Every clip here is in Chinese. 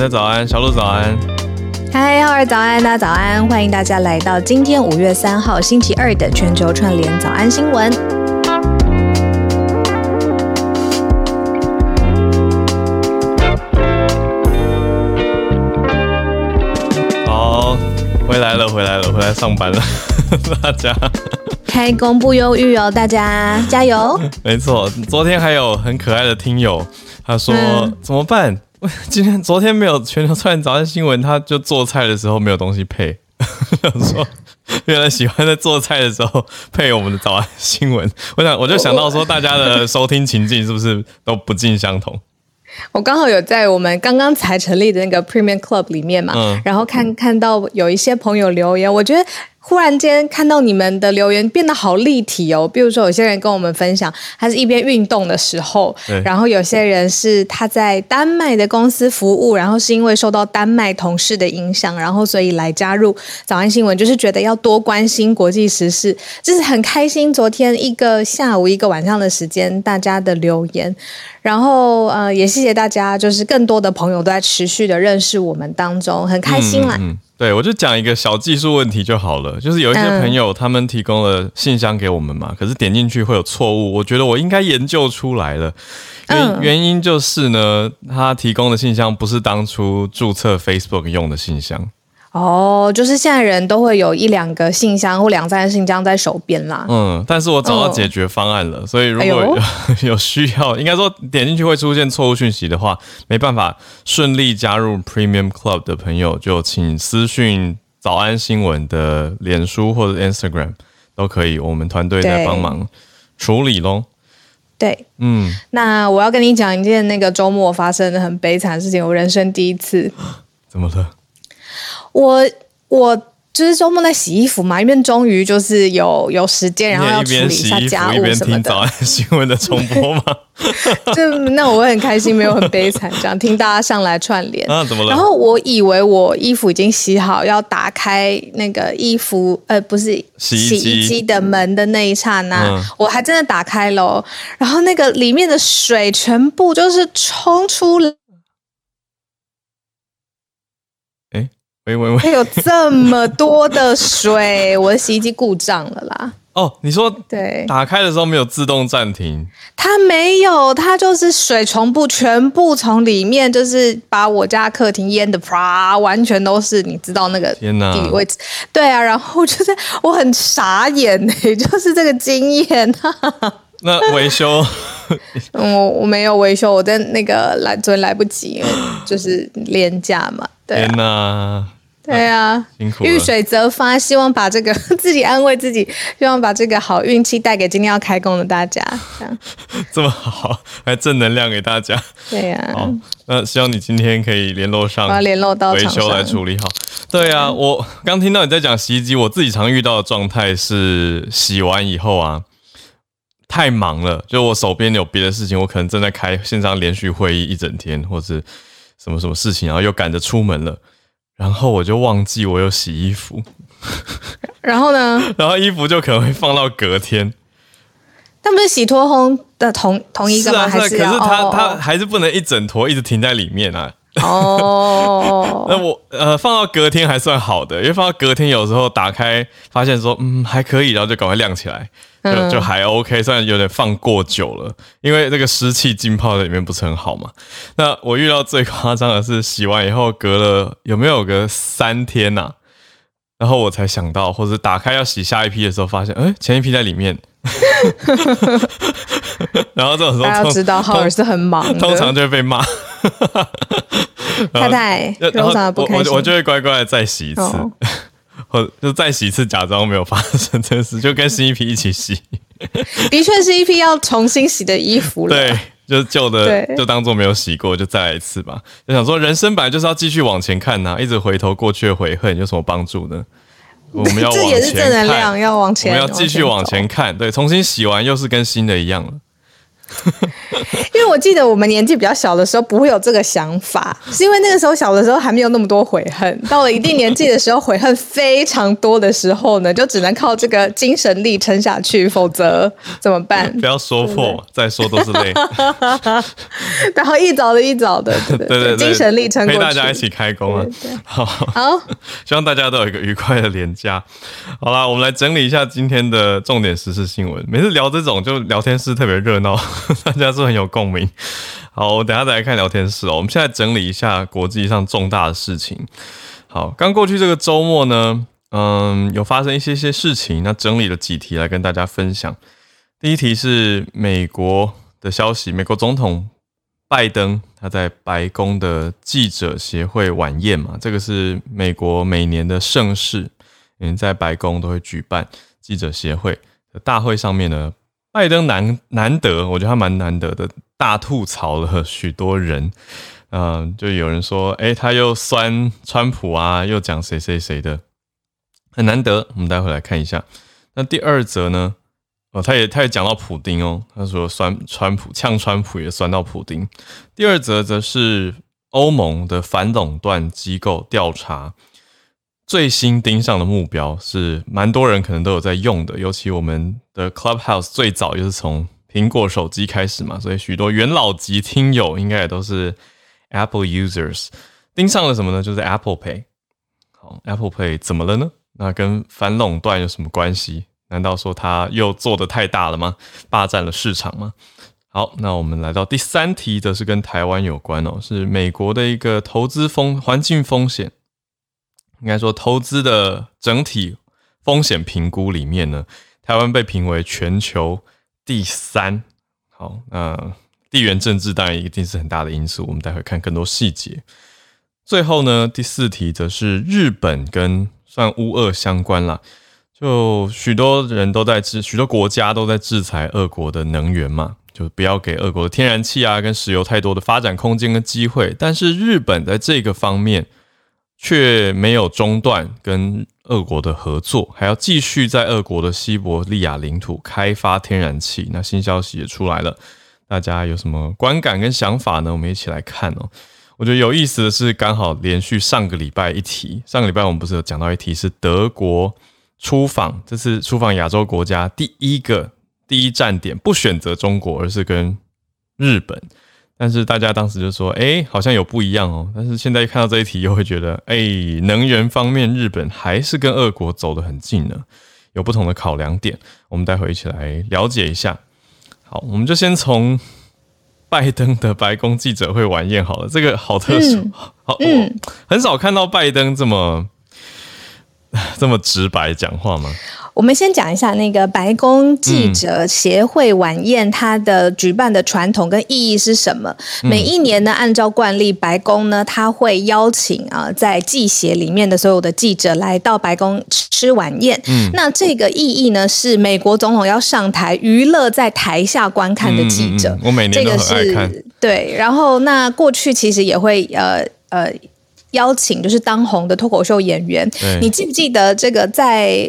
家早安，小鹿早安。嗨，浩儿早安，大家早安，欢迎大家来到今天五月三号星期二的全球串联早安新闻。好，回来了，回来了，回来上班了，大家。开工不忧郁哦，大家加油！没错，昨天还有很可爱的听友，他说、怎么办？今天昨天没有全球串联早安新闻，他就做菜的时候没有东西配。想说，原来喜欢在做菜的时候配我们的早安新闻。我想，我就想到说，大家的收听情境是不是都不尽相同？我刚好有在我们刚刚才成立的那个 Premium Club 里面嘛，嗯然后看看到有一些朋友留言，我觉得忽然间看到你们的留言变得好立体哦。比如说，有些人跟我们分享，他是一边运动的时候，然后有些人是他在丹麦的公司服务，然后是因为受到丹麦同事的影响，然后所以来加入早安新闻，就是觉得要多关心国际时事，就是很开心。昨天一个下午一个晚上的时间，大家的留言。然后呃，也谢谢大家，就是更多的朋友都在持续的认识我们当中，很开心啦。嗯，对，我就讲一个小技术问题就好了。就是有一些嗯朋友他们提供了信箱给我们嘛，可是点进去会有错误。我觉得我应该研究出来了，原、嗯原因就是呢，他提供的信箱不是当初注册 Facebook 用的信箱。哦，就是现在人都会有一两个信箱或两三个信箱在手边啦。嗯，但是我找到解决方案了，所以如果哎 有需要，应该说点进去会出现错误讯息的话，没办法顺利加入 Premium Club 的朋友，就请私讯早安新闻的脸书或者 Instagram 都可以，我们团队在帮忙处理喽。对，嗯，那我要跟你讲一件那个周末发生的很悲惨的事情，我人生第一次。怎么了？我我就是周末在洗衣服嘛，因为终于就是有有时间，然后要处理一下家务什么的听早。安新闻的重播吗？就那我会很开心，没有很悲惨，这样听大家上来串联。啊，怎么了？然后我以为我衣服已经洗好，要打开那个衣服，呃，不是洗衣机的门的那一刹那，嗯我还真的打开了哦，然后那个里面的水全部就是冲出来，喂喂喂，有这么多的水，我的洗衣机故障了啦。哦，你说对，打开的时候没有自动暂停，它没有，它就是水从不全部从里面，就是把我家客厅淹的啪，完全都是，你知道那个天哪地理位置。对啊，然后就是我很傻眼呢、就是这个经验。那维修嗯我我没有维修，我在那个来昨天来不及，就是廉价嘛。对天啊，哪，对啊。辛苦。遇水则发，希望把这个 自己安慰自己，希望把这个好运气带给今天要开工的大家。这样，这么好，还正能量给大家。对呀、好，那希望你今天可以联络上我要联络到维修来处理好。对啊，我刚听到你在讲洗衣机，我自己常遇到的状态是洗完以后啊，太忙了，就我手边有别的事情，我可能正在开线上连续会议一整天，或是什么什么事情，然后又赶着出门了。然后我就忘记我有洗衣服，然后呢？然后衣服就可能会放到隔天。但不是洗脱烘的同同一个吗？是啊，是啊，可是可是它哦它还是不能一整坨一直停在里面啊。哦那我呃放到隔天还算好的，因为放到隔天有时候打开发现说嗯还可以，然后就赶快晾起来，就嗯就还 OK，虽然有点放过久了，因为这个湿气浸泡在里面不是很好嘛。那我遇到最夸张的是洗完以后隔了有没有个三天呐、然后我才想到，或者打开要洗下一批的时候，发现哎前一批在里面，然后这种时候大家要知道浩尔是很忙的，通常就会被骂。太太然后非常的不开心。我我我就会乖乖的再洗一次，哦 或就再洗一次，假装没有发生这件事，就跟新一批一起洗。的确是一批要重新洗的衣服了。对，就是旧的对就当做没有洗过，就再来一次吧。就想说，人生本来就是要继续往前看呐、一直回头过去的悔恨有什么帮助呢？我们要往这也是前正能量，看，要往前，我们要继续往前。看。对，重新洗完又是跟新的一样了。因为我记得我们年纪比较小的时候不会有这个想法，是因为那个时候小的时候还没有那么多悔恨，到了一定年纪的时候悔恨非常多的时候呢，就只能靠这个精神力撑下去，否则怎么办？不要说破，再说都是泪。然后一早的一早的，对对对，精神力撑过陪大家一起开工啊！好，好，希望大家都有一个愉快的连假。好啦，我们来整理一下今天的重点时事新闻。每次聊这种就聊天室特别热闹，大家是很有共鸣。好，我等下再来看聊天室哦。我们现在整理一下国际上重大的事情。好，刚过去这个周末呢，嗯，有发生一些些事情，那整理了几题来跟大家分享。第一题是美国的消息，美国总统拜登他在白宫的记者协会晚宴嘛，这个是美国每年的盛事，嗯，在白宫都会举办记者协会的大会上面呢，拜登难难得，我觉得他蛮难得的，大吐槽了许多人，嗯，就有人说，哎，他又酸川普啊，又讲谁谁谁的，很难得。我们待会来看一下。那第二则呢？哦，他也他也讲到普丁哦，他说酸川普呛川普也酸到普丁。第二则则是欧盟的反垄断机构调查最新盯上的目标是蛮多人可能都有在用的，尤其我们的 Clubhouse 最早就是从苹果手机开始嘛，所以许多元老级听友应该也都是 Apple users。盯上了什么呢？就是 Apple Pay。好，Apple Pay 怎么了呢？那跟反垄断有什么关系？难道说他又做的太大了吗？霸占了市场吗？好，那我们来到第三题，则是跟台湾有关哦，是美国的一个投资风环境风险，应该说投资的整体风险评估里面呢，台湾被评为全球第三。好，那地缘政治当然一定是很大的因素，我们待会看更多细节。最后呢，第四题则是日本跟算乌俄相关了。就许多人都在制，许多国家都在制裁俄国的能源嘛，就不要给俄国的天然气啊跟石油太多的发展空间跟机会。但是日本在这个方面却没有中断跟俄国的合作，还要继续在俄国的西伯利亚领土开发天然气。那新消息也出来了，大家有什么观感跟想法呢？我们一起来看哦。我觉得有意思的是，刚好连续上个礼拜一题，上个礼拜我们不是有讲到一题是德国。出访这次出访亚洲国家第一个第一站点不选择中国，而是跟日本。但是大家当时就说：“哎，好像有不一样哦。”但是现在看到这一题，又会觉得：“哎，能源方面，日本还是跟俄国走得很近呢，有不同的考量点。”我们待会一起来了解一下。好，我们就先从拜登的白宫记者会晚宴好了。这个好特殊，好，很少看到拜登这么。这么直白讲话吗？我们先讲一下那个白宫记者协会晚宴，它的举办的传统跟意义是什么？每一年呢，按照惯例，白宫呢，他会邀请啊，在记协里面的所有的记者来到白宫吃晚宴。那这个意义呢，是美国总统要上台娱乐在台下观看的记者。我每年都很爱看。对，然后那过去其实也会呃呃。邀请就是当红的脱口秀演员，你记不记得这个在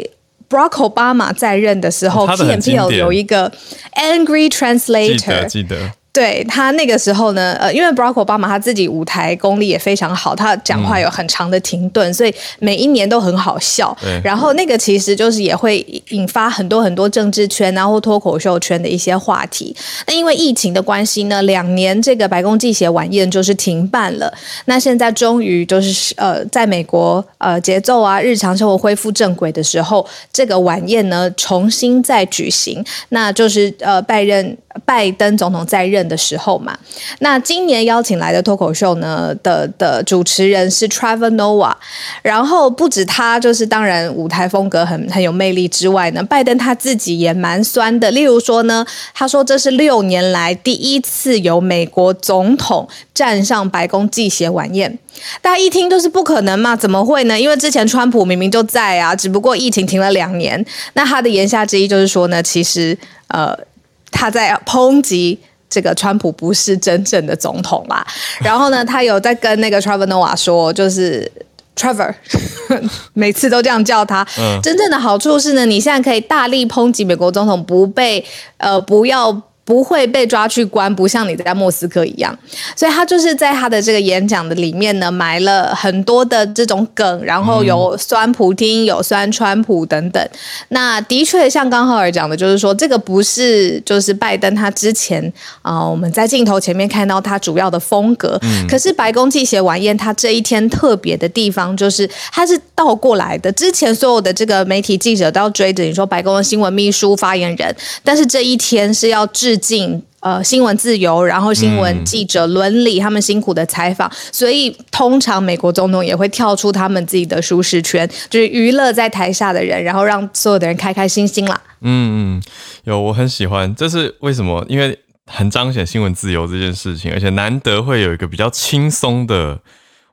Barack Obama 在任的时候，T M P L 有一个 Angry Translator，记得。对他那个时候呢，呃，因为 Barack Obama 他自己舞台功力也非常好，他讲话有很长的停顿，所以每一年都很好笑。然后那个其实就是也会引发很多很多政治圈然后脱口秀圈的一些话题。那因为疫情的关系呢，两年这个白宫记协晚宴就是停办了。那现在终于就是呃，在美国呃节奏啊日常生活恢复正轨的时候，这个晚宴呢重新再举行，那就是呃拜任。拜登总统在任的时候嘛，那今年邀请来的脱口秀呢的的主持人是 Trevor Noah，然后不止他，就是当然舞台风格很很有魅力之外呢，拜登他自己也蛮酸的。例如说呢，他说这是六年来第一次有美国总统站上白宫祭血晚宴，大家一听都是不可能嘛，怎么会呢？因为之前川普明明就在啊，只不过疫情停了两年。那他的言下之意就是说呢，其实呃。他在抨击这个川普不是真正的总统啦，然后呢，他有在跟那个 Trevor Noah 说，就是 Trevor 每次都这样叫他。真正的好处是呢，你现在可以大力抨击美国总统，不被呃不要不会被抓去关，不像你在莫斯科一样，所以他就是在他的这个演讲的里面呢，埋了很多的这种梗，然后有酸普京，有酸川普等等。那的确像刚浩尔讲的，就是说这个不是就是拜登他之前啊，我们在镜头前面看到他主要的风格。可是白宫记协晚宴他这一天特别的地方，就是他是倒过来的。之前所有的这个媒体记者都要追着你说白宫的新闻秘书发言人，但是这一天是要致。进呃新闻自由，然后新闻记者伦理他们辛苦的采访，所以通常美国总统也会跳出他们自己的舒适圈，就是娱乐在台下的人，然后让所有的人开开心心啦。嗯嗯，有我很喜欢，这是为什么？因为很彰显新闻自由这件事情，而且难得会有一个比较轻松的。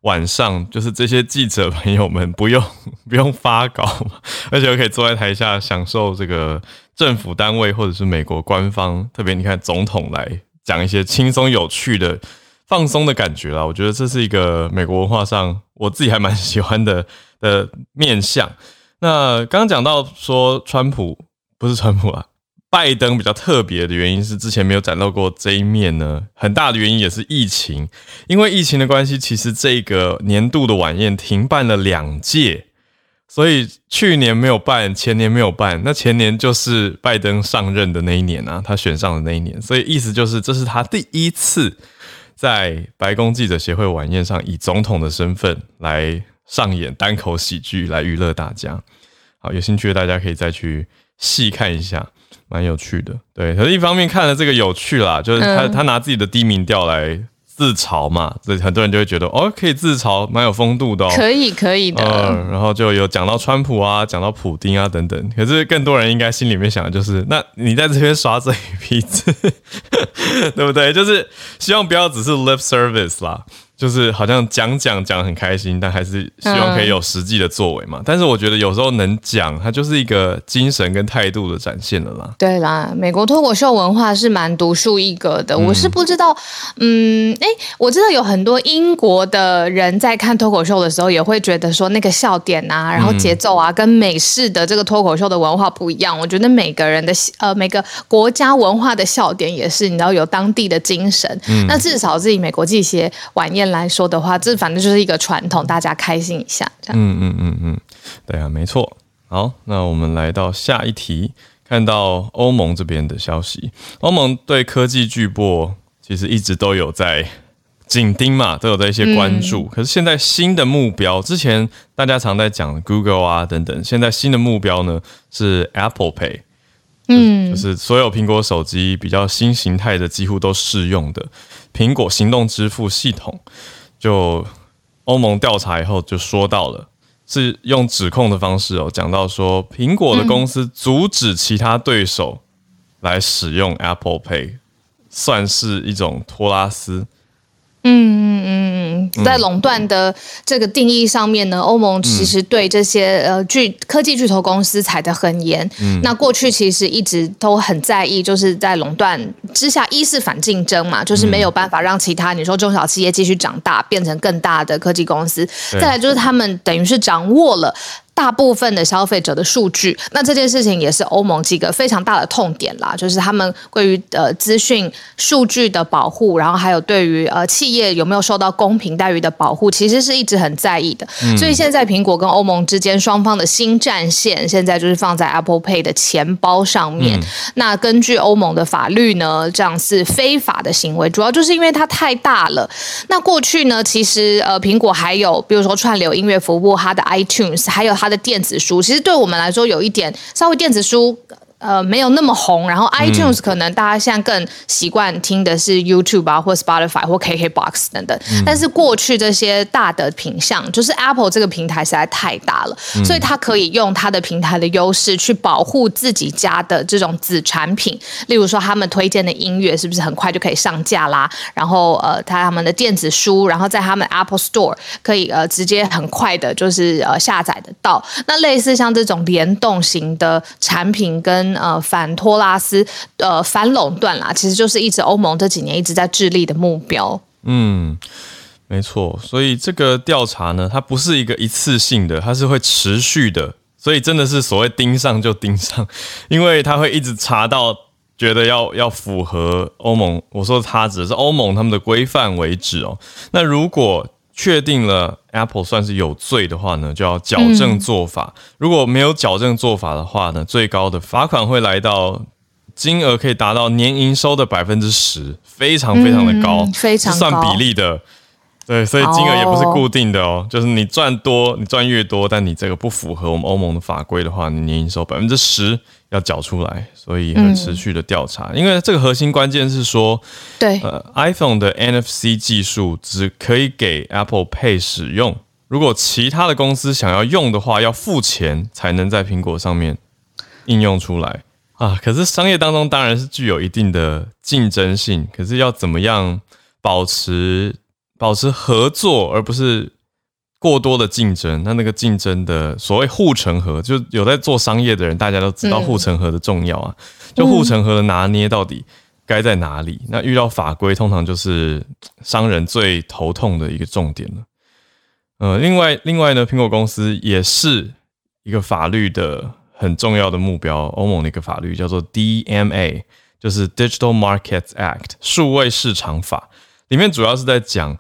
晚上就是这些记者朋友们不用 不用发稿，而且可以坐在台下享受这个政府单位或者是美国官方，特别你看总统来讲一些轻松有趣的放松的感觉啦。我觉得这是一个美国文化上我自己还蛮喜欢的 的面相。那刚刚讲到说川普不是川普啊。拜登比较特别的原因是之前没有展露过这一面呢，很大的原因也是疫情，因为疫情的关系，其实这个年度的晚宴停办了两届，所以去年没有办，前年没有办，那前年就是拜登上任的那一年啊，他选上的那一年，所以意思就是这是他第一次在白宫记者协会晚宴上以总统的身份来上演单口喜剧来娱乐大家。好，有兴趣的大家可以再去细看一下。蛮有趣的，对，可是一方面看了这个有趣啦，就是他他拿自己的低民调来自嘲嘛，所以很多人就会觉得哦，可以自嘲，蛮有风度的，哦，可以可以的，嗯，然后就有讲到川普啊，讲到普丁啊等等，可是更多人应该心里面想的就是，那你在这边耍嘴皮子，对不对？就是希望不要只是 lip service 啦。就是好像讲讲讲很开心，但还是希望可以有实际的作为嘛。但是我觉得有时候能讲，它就是一个精神跟态度的展现了啦。对啦，美国脱口秀文化是蛮独树一格的。我是不知道，嗯，哎，我知道有很多英国的人在看脱口秀的时候，也会觉得说那个笑点啊，然后节奏啊，跟美式的这个脱口秀的文化不一样。我觉得每个人的呃每个国家文化的笑点也是，你知道有当地的精神。那至少自己美国这些晚宴。来说的话，这反正就是一个传统，大家开心一下，这样。嗯嗯嗯嗯，对啊，没错。好，那我们来到下一题，看到欧盟这边的消息，欧盟对科技巨擘其实一直都有在紧盯嘛，都有在一些关注。可是现在新的目标，之前大家常在讲 Google 啊等等，现在新的目标呢是 Apple Pay。嗯，就是所有苹果手机比较新形态的，几乎都适用的苹果行动支付系统。就欧盟调查以后就说到了，是用指控的方式哦，讲到说苹果的公司阻止其他对手来使用 Apple Pay，算是一种托拉斯。嗯嗯嗯嗯，在垄断的这个定义上面呢，欧盟其实对这些呃巨科技巨头公司踩得很严。嗯，那过去其实一直都很在意，就是在垄断之下，一是反竞争嘛，就是没有办法让其他你说中小企业继续长大，变成更大的科技公司。再来就是他们等于是掌握了。大部分的消费者的数据，那这件事情也是欧盟几个非常大的痛点啦，就是他们关于呃资讯数据的保护，然后还有对于呃企业有没有受到公平待遇的保护，其实是一直很在意的。所以现在苹果跟欧盟之间双方的新战线，现在就是放在 Apple Pay 的钱包上面。那根据欧盟的法律呢，这样是非法的行为，主要就是因为它太大了。那过去呢，其实呃苹果还有比如说串流音乐服务，它的 iTunes，还有它的电子书其实对我们来说有一点稍微电子书。呃，没有那么红。然后 iTunes 可能大家现在更习惯听的是 YouTube 啊，或 Spotify 或 KKBox 等等。但是过去这些大的品相，就是 Apple 这个平台实在太大了，所以它可以用它的平台的优势去保护自己家的这种子产品。例如说，他们推荐的音乐是不是很快就可以上架啦？然后呃，他他们的电子书，然后在他们 Apple Store 可以呃直接很快的，就是呃下载得到。那类似像这种联动型的产品跟呃，反托拉斯，呃，反垄断啦，其实就是一直欧盟这几年一直在致力的目标。嗯，没错。所以这个调查呢，它不是一个一次性的，它是会持续的。所以真的是所谓盯上就盯上，因为它会一直查到觉得要要符合欧盟，我说它指的是欧盟他们的规范为止哦。那如果确定了 Apple 算是有罪的话呢，就要矫正做法。如果没有矫正做法的话呢，最高的罚款会来到金额可以达到年营收的百分之十，非常非常的高，非常算比例的。对，所以金额也不是固定的哦，就是你赚多，你赚越多，但你这个不符合我们欧盟的法规的话，你年营收百分之十要缴出来，所以很持续的调查。因为这个核心关键是说，对，呃，iPhone 的 NFC 技术只可以给 Apple Pay 使用，如果其他的公司想要用的话，要付钱才能在苹果上面应用出来啊。可是商业当中当然是具有一定的竞争性，可是要怎么样保持？保持合作，而不是过多的竞争。那那个竞争的所谓护城河，就有在做商业的人，大家都知道护城河的重要啊。就护城河的拿捏到底该在哪里？那遇到法规，通常就是商人最头痛的一个重点了。呃，另外，另外呢，苹果公司也是一个法律的很重要的目标。欧盟的一个法律叫做 DMA，就是 Digital Markets Act，数位市场法，里面主要是在讲。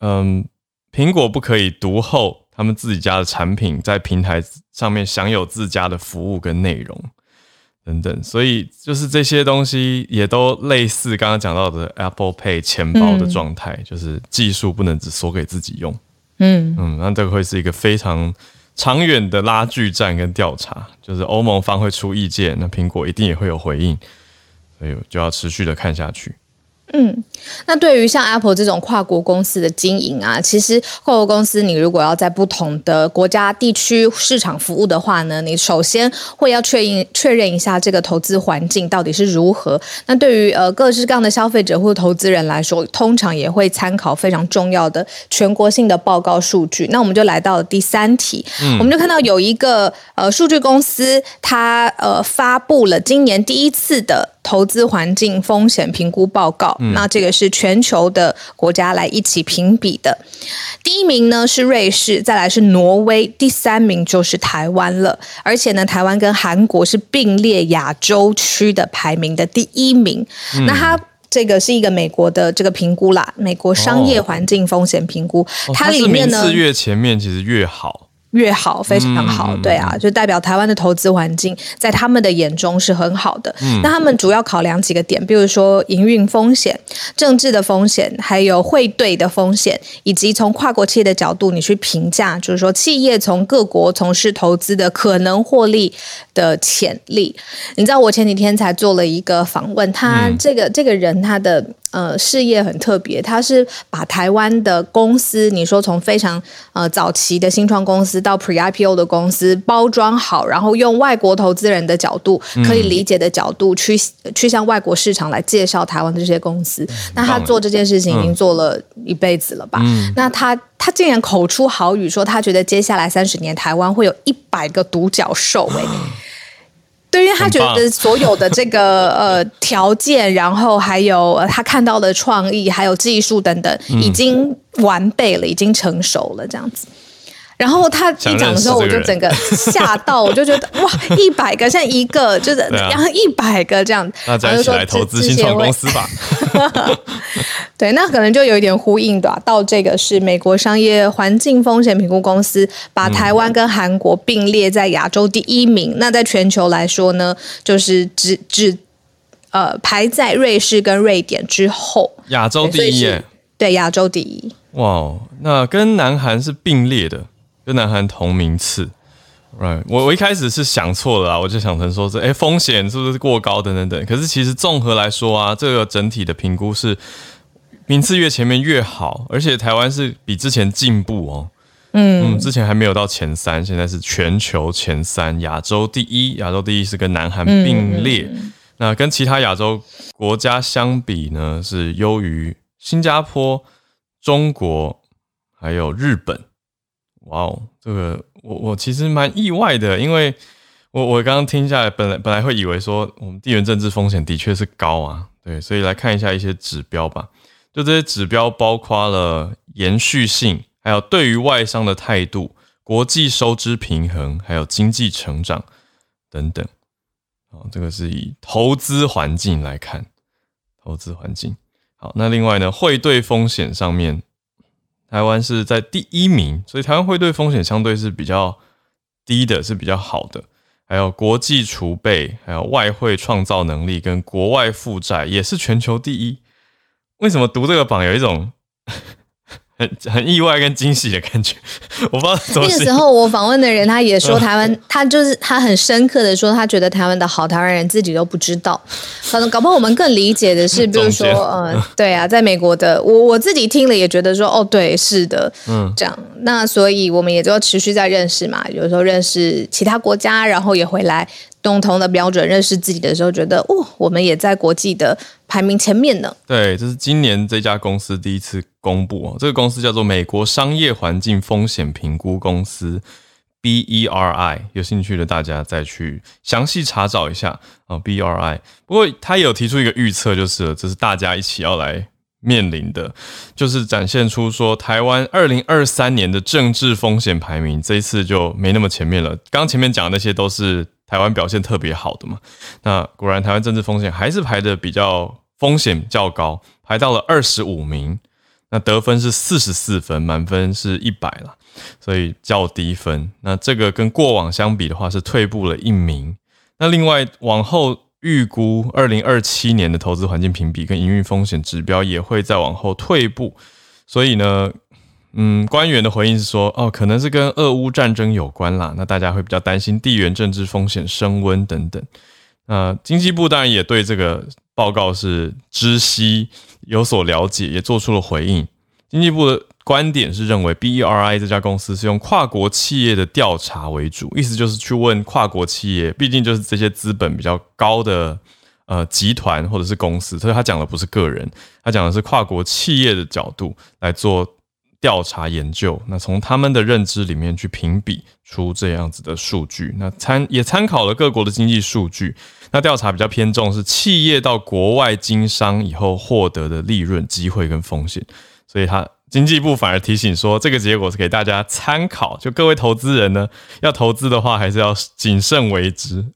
嗯，苹果不可以独后他们自己家的产品在平台上面享有自家的服务跟内容等等，所以就是这些东西也都类似刚刚讲到的 Apple Pay 钱包的状态，就是技术不能只锁给自己用。嗯嗯，那这个会是一个非常长远的拉锯战跟调查，就是欧盟方会出意见，那苹果一定也会有回应，所以就要持续的看下去。嗯，那对于像 Apple 这种跨国公司的经营啊，其实跨国公司你如果要在不同的国家地区市场服务的话呢，你首先会要确认确认一下这个投资环境到底是如何。那对于呃各式各样的消费者或投资人来说，通常也会参考非常重要的全国性的报告数据。那我们就来到了第三题，我们就看到有一个呃数据公司，它呃发布了今年第一次的。投资环境风险评估报告，那这个是全球的国家来一起评比的。第一名呢是瑞士，再来是挪威，第三名就是台湾了。而且呢，台湾跟韩国是并列亚洲区的排名的第一名。那它这个是一个美国的这个评估啦，美国商业环境风险评估，它里面呢越前面其实越好。越好，非常好，对啊，就代表台湾的投资环境在他们的眼中是很好的。那他们主要考量几个点，比如说营运风险、政治的风险，还有汇兑的风险，以及从跨国企业的角度，你去评价，就是说企业从各国从事投资的可能获利的潜力。你知道，我前几天才做了一个访问，他这个这个人他的。呃，事业很特别，他是把台湾的公司，你说从非常呃早期的新创公司到 Pre IPO 的公司包装好，然后用外国投资人的角度可以理解的角度去去向外国市场来介绍台湾的这些公司。那他做这件事情已经做了一辈子了吧？那他他竟然口出豪语说，他觉得接下来三十年台湾会有一百个独角兽哎。对，因为他觉得所有的这个 呃条件，然后还有他看到的创意，还有技术等等，已经完备了，已经成熟了，这样子。然后他一讲的时候，我就整个吓到，我就觉得哇，一百个像一个，就是然后一百个这样，那再一起来投资新创公司吧。对，那可能就有一点呼应的，到这个是美国商业环境风险评估公司把台湾跟韩国并列在亚洲第一名。那在全球来说呢，就是只只呃排在瑞士跟瑞典之后，亚洲第一耶，对，亚洲第一。哇，那跟南韩是并列的。跟南韩同名次，right？我我一开始是想错了啊，我就想成说是哎风险是不是过高等等等。可是其实综合来说啊，这个整体的评估是名次越前面越好，而且台湾是比之前进步哦。嗯嗯，之前还没有到前三，现在是全球前三，亚洲第一，亚洲第一是跟南韩并列。那跟其他亚洲国家相比呢，是优于新加坡、中国还有日本。哇哦，这个我我其实蛮意外的，因为我我刚刚听下来，本来本来会以为说我们地缘政治风险的确是高啊，对，所以来看一下一些指标吧。就这些指标包括了延续性，还有对于外商的态度、国际收支平衡，还有经济成长等等。啊，这个是以投资环境来看，投资环境。好，那另外呢，汇兑风险上面，台湾是在第一名，所以台湾会对风险相对是比较低的，是比较好的。还有国际储备，还有外汇创造能力跟国外负债也是全球第一。为什么读这个榜有一种？很 很意外跟惊喜的感觉，我不知道。那个时候我访问的人，他也说台湾，他就是他很深刻的说，他觉得台湾的好，台湾人自己都不知道。可能搞不好我们更理解的是，比如说，嗯，对啊，在美国的我我自己听了也觉得说，哦，对，是的，嗯，这样。那所以我们也就持续在认识嘛，有时候认识其他国家，然后也回来。共同的标准认识自己的时候，觉得哦，我们也在国际的排名前面呢。对，这是今年这家公司第一次公布哦。这个公司叫做美国商业环境风险评估公司 （BERI）。有兴趣的大家再去详细查找一下啊。BERI。不过他有提出一个预测，就是这是大家一起要来面临的，就是展现出说台湾二零二三年的政治风险排名，这一次就没那么前面了。刚前面讲的那些都是。台湾表现特别好的嘛，那果然台湾政治风险还是排的比较风险较高，排到了二十五名，那得分是四十四分，满分是一百了，所以较低分。那这个跟过往相比的话是退步了一名。那另外往后预估二零二七年的投资环境评比跟营运风险指标也会再往后退步，所以呢。嗯，官员的回应是说，哦，可能是跟俄乌战争有关啦。那大家会比较担心地缘政治风险升温等等。那经济部当然也对这个报告是知悉有所了解，也做出了回应。经济部的观点是认为，BERI 这家公司是用跨国企业的调查为主，意思就是去问跨国企业，毕竟就是这些资本比较高的呃集团或者是公司，所以他讲的不是个人，他讲的是跨国企业的角度来做。调查研究，那从他们的认知里面去评比出这样子的数据，那参也参考了各国的经济数据。那调查比较偏重是企业到国外经商以后获得的利润、机会跟风险，所以他经济部反而提醒说，这个结果是给大家参考，就各位投资人呢，要投资的话还是要谨慎为之。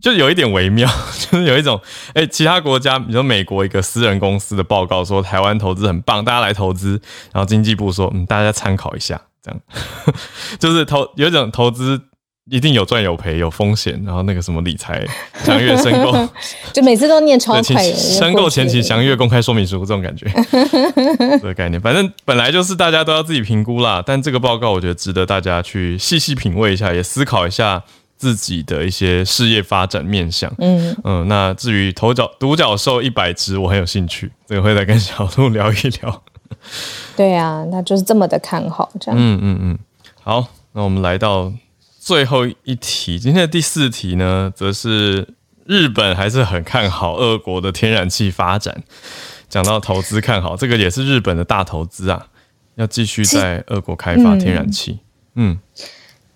就有一点微妙，就是有一种，哎，其他国家，比如说美国一个私人公司的报告说台湾投资很棒，大家来投资，然后经济部说，嗯，大家参考一下，这样，就是投有一种投资一定有赚有赔，有风险，然后那个什么理财详阅申购，就每次都念超快，申购前期详阅公开说明书这种感觉，这个概念，反正本来就是大家都要自己评估啦，但这个报告我觉得值得大家去细细品味一下，也思考一下。自己的一些事业发展面向，嗯嗯，那至于头角独角兽一百只，我很有兴趣，这个会再跟小鹿聊一聊。对啊，那就是这么的看好这样。嗯嗯嗯，好，那我们来到最后一题，今天的第四题呢，则是日本还是很看好俄国的天然气发展。讲到投资看好，这个也是日本的大投资啊，要继续在俄国开发天然气。嗯。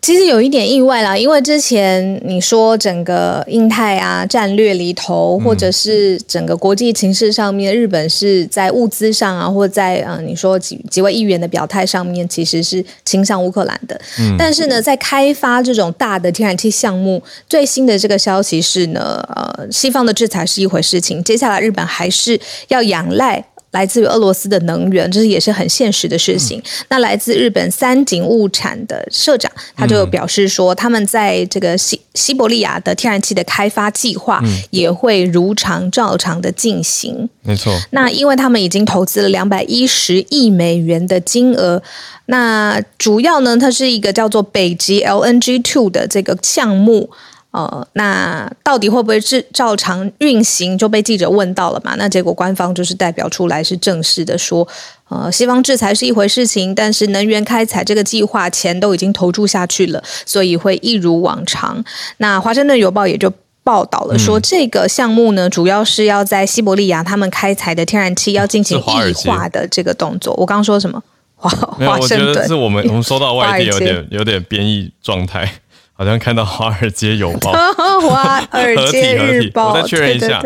其实有一点意外啦，因为之前你说整个印太啊战略里头，或者是整个国际情势上面，日本是在物资上啊，或在嗯你说几几位议员的表态上面，其实是倾向乌克兰的。嗯，但是呢，在开发这种大的天然气项目，最新的这个消息是呢，呃，西方的制裁是一回事情，接下来日本还是要仰赖。来自于俄罗斯的能源，这是也是很现实的事情。那来自日本三井物产的社长，他就表示说，他们在这个西西伯利亚的天然气的开发计划也会如常照常的进行。没错。那因为他们已经投资了两百一十亿美元的金额，那主要呢，它是一个叫做北极 LNG Two 的这个项目。呃，那到底会不会是照常运行？就被记者问到了嘛？那结果官方就是代表出来是正式的说，呃，西方制裁是一回事情，但是能源开采这个计划钱都已经投注下去了，所以会一如往常。那华盛顿邮报也就报道了说，这个项目呢，主要是要在西伯利亚他们开采的天然气要进行异化的这个动作。我刚刚说什么？华华盛顿是我们我们收到外地有点 有点编译状态。好像看到《华尔街邮报》《华尔街日报》，我再确认一下。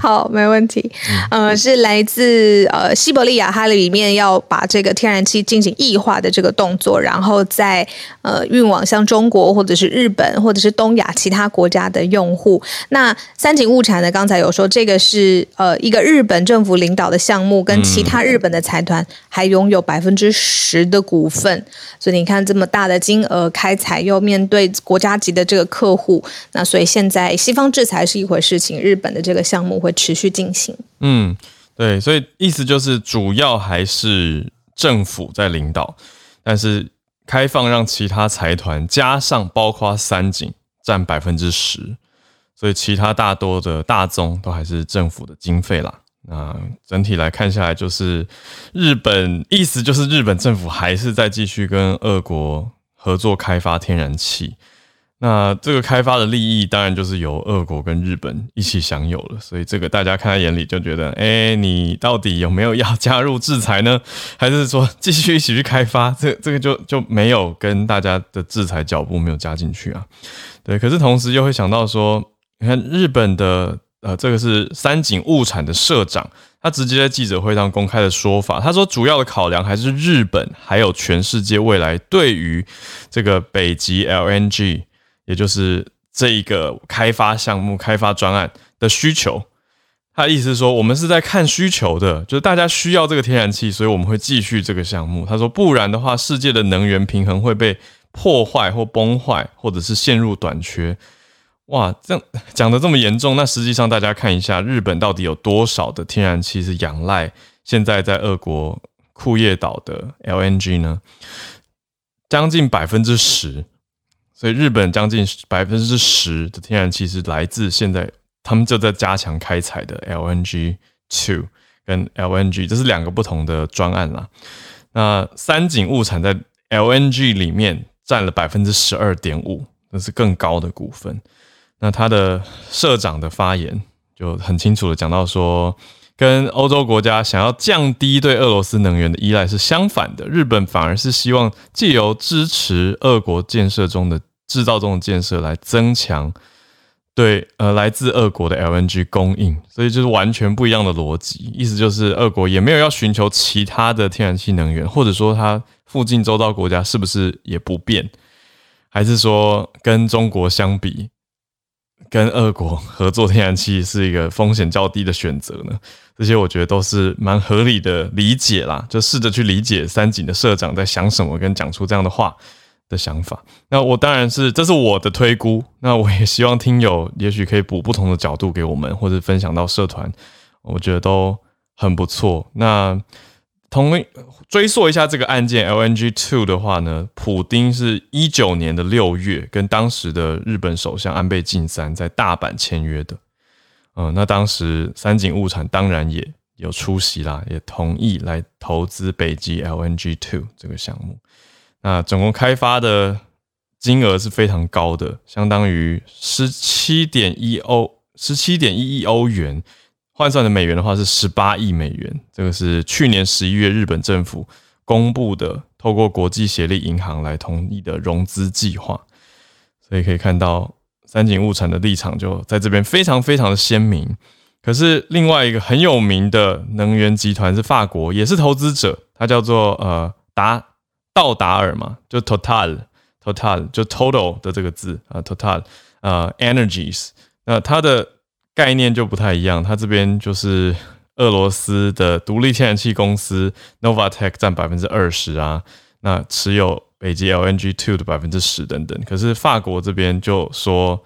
好，没问题。呃，是来自呃西伯利亚，它里面要把这个天然气进行液化的这个动作，然后再呃运往像中国或者是日本或者是东亚其他国家的用户。那三井物产呢？刚才有说这个是呃一个日本政府领导的项目，跟其他日本的财团还拥有百分之十的股份。所以你看这么大的金额开采，又面对。国家级的这个客户，那所以现在西方制裁是一回事情，日本的这个项目会持续进行。嗯，对，所以意思就是主要还是政府在领导，但是开放让其他财团加上包括三井占百分之十，所以其他大多的大宗都还是政府的经费啦。那整体来看下来，就是日本意思就是日本政府还是在继续跟俄国。合作开发天然气，那这个开发的利益当然就是由俄国跟日本一起享有了，所以这个大家看在眼里就觉得，哎，你到底有没有要加入制裁呢？还是说继续一起去开发？这这个就就没有跟大家的制裁脚步没有加进去啊？对，可是同时又会想到说，你看日本的。呃，这个是三井物产的社长，他直接在记者会上公开的说法，他说主要的考量还是日本还有全世界未来对于这个北极 LNG，也就是这一个开发项目、开发专案的需求。他意思是说，我们是在看需求的，就是大家需要这个天然气，所以我们会继续这个项目。他说，不然的话，世界的能源平衡会被破坏或崩坏，或者是陷入短缺。哇，这样 讲的这么严重，那实际上大家看一下，日本到底有多少的天然气是仰赖现在在俄国库页岛的 LNG 呢？将近百分之十，所以日本将近百分之十的天然气是来自现在他们就在加强开采的 LNG two 跟 LNG，这是两个不同的专案啦。那三井物产在 LNG 里面占了百分之十二点五，那是更高的股份。那他的社长的发言就很清楚的讲到说，跟欧洲国家想要降低对俄罗斯能源的依赖是相反的，日本反而是希望借由支持俄国建设中的制造中的建设来增强对呃来自俄国的 LNG 供应，所以就是完全不一样的逻辑，意思就是俄国也没有要寻求其他的天然气能源，或者说它附近周遭国家是不是也不变，还是说跟中国相比？跟俄国合作天然气是一个风险较低的选择呢？这些我觉得都是蛮合理的理解啦，就试着去理解三井的社长在想什么，跟讲出这样的话的想法。那我当然是这是我的推估，那我也希望听友也许可以补不同的角度给我们，或者分享到社团，我觉得都很不错。那同。追溯一下这个案件，LNG Two 的话呢，普丁是一九年的六月跟当时的日本首相安倍晋三在大阪签约的。嗯，那当时三井物产当然也有出席啦，也同意来投资北极 LNG Two 这个项目。那总共开发的金额是非常高的，相当于十七点一欧，十七点一亿欧元。换算的美元的话是十八亿美元，这个是去年十一月日本政府公布的，透过国际协力银行来同意的融资计划。所以可以看到三井物产的立场就在这边非常非常的鲜明。可是另外一个很有名的能源集团是法国，也是投资者，它叫做呃达道达尔嘛，就 Total Total 就 Total 的这个字啊，Total 呃 Energies，那它的。概念就不太一样，它这边就是俄罗斯的独立天然气公司 Novatek 占百分之二十啊，那持有北极 LNG two 的百分之十等等。可是法国这边就说，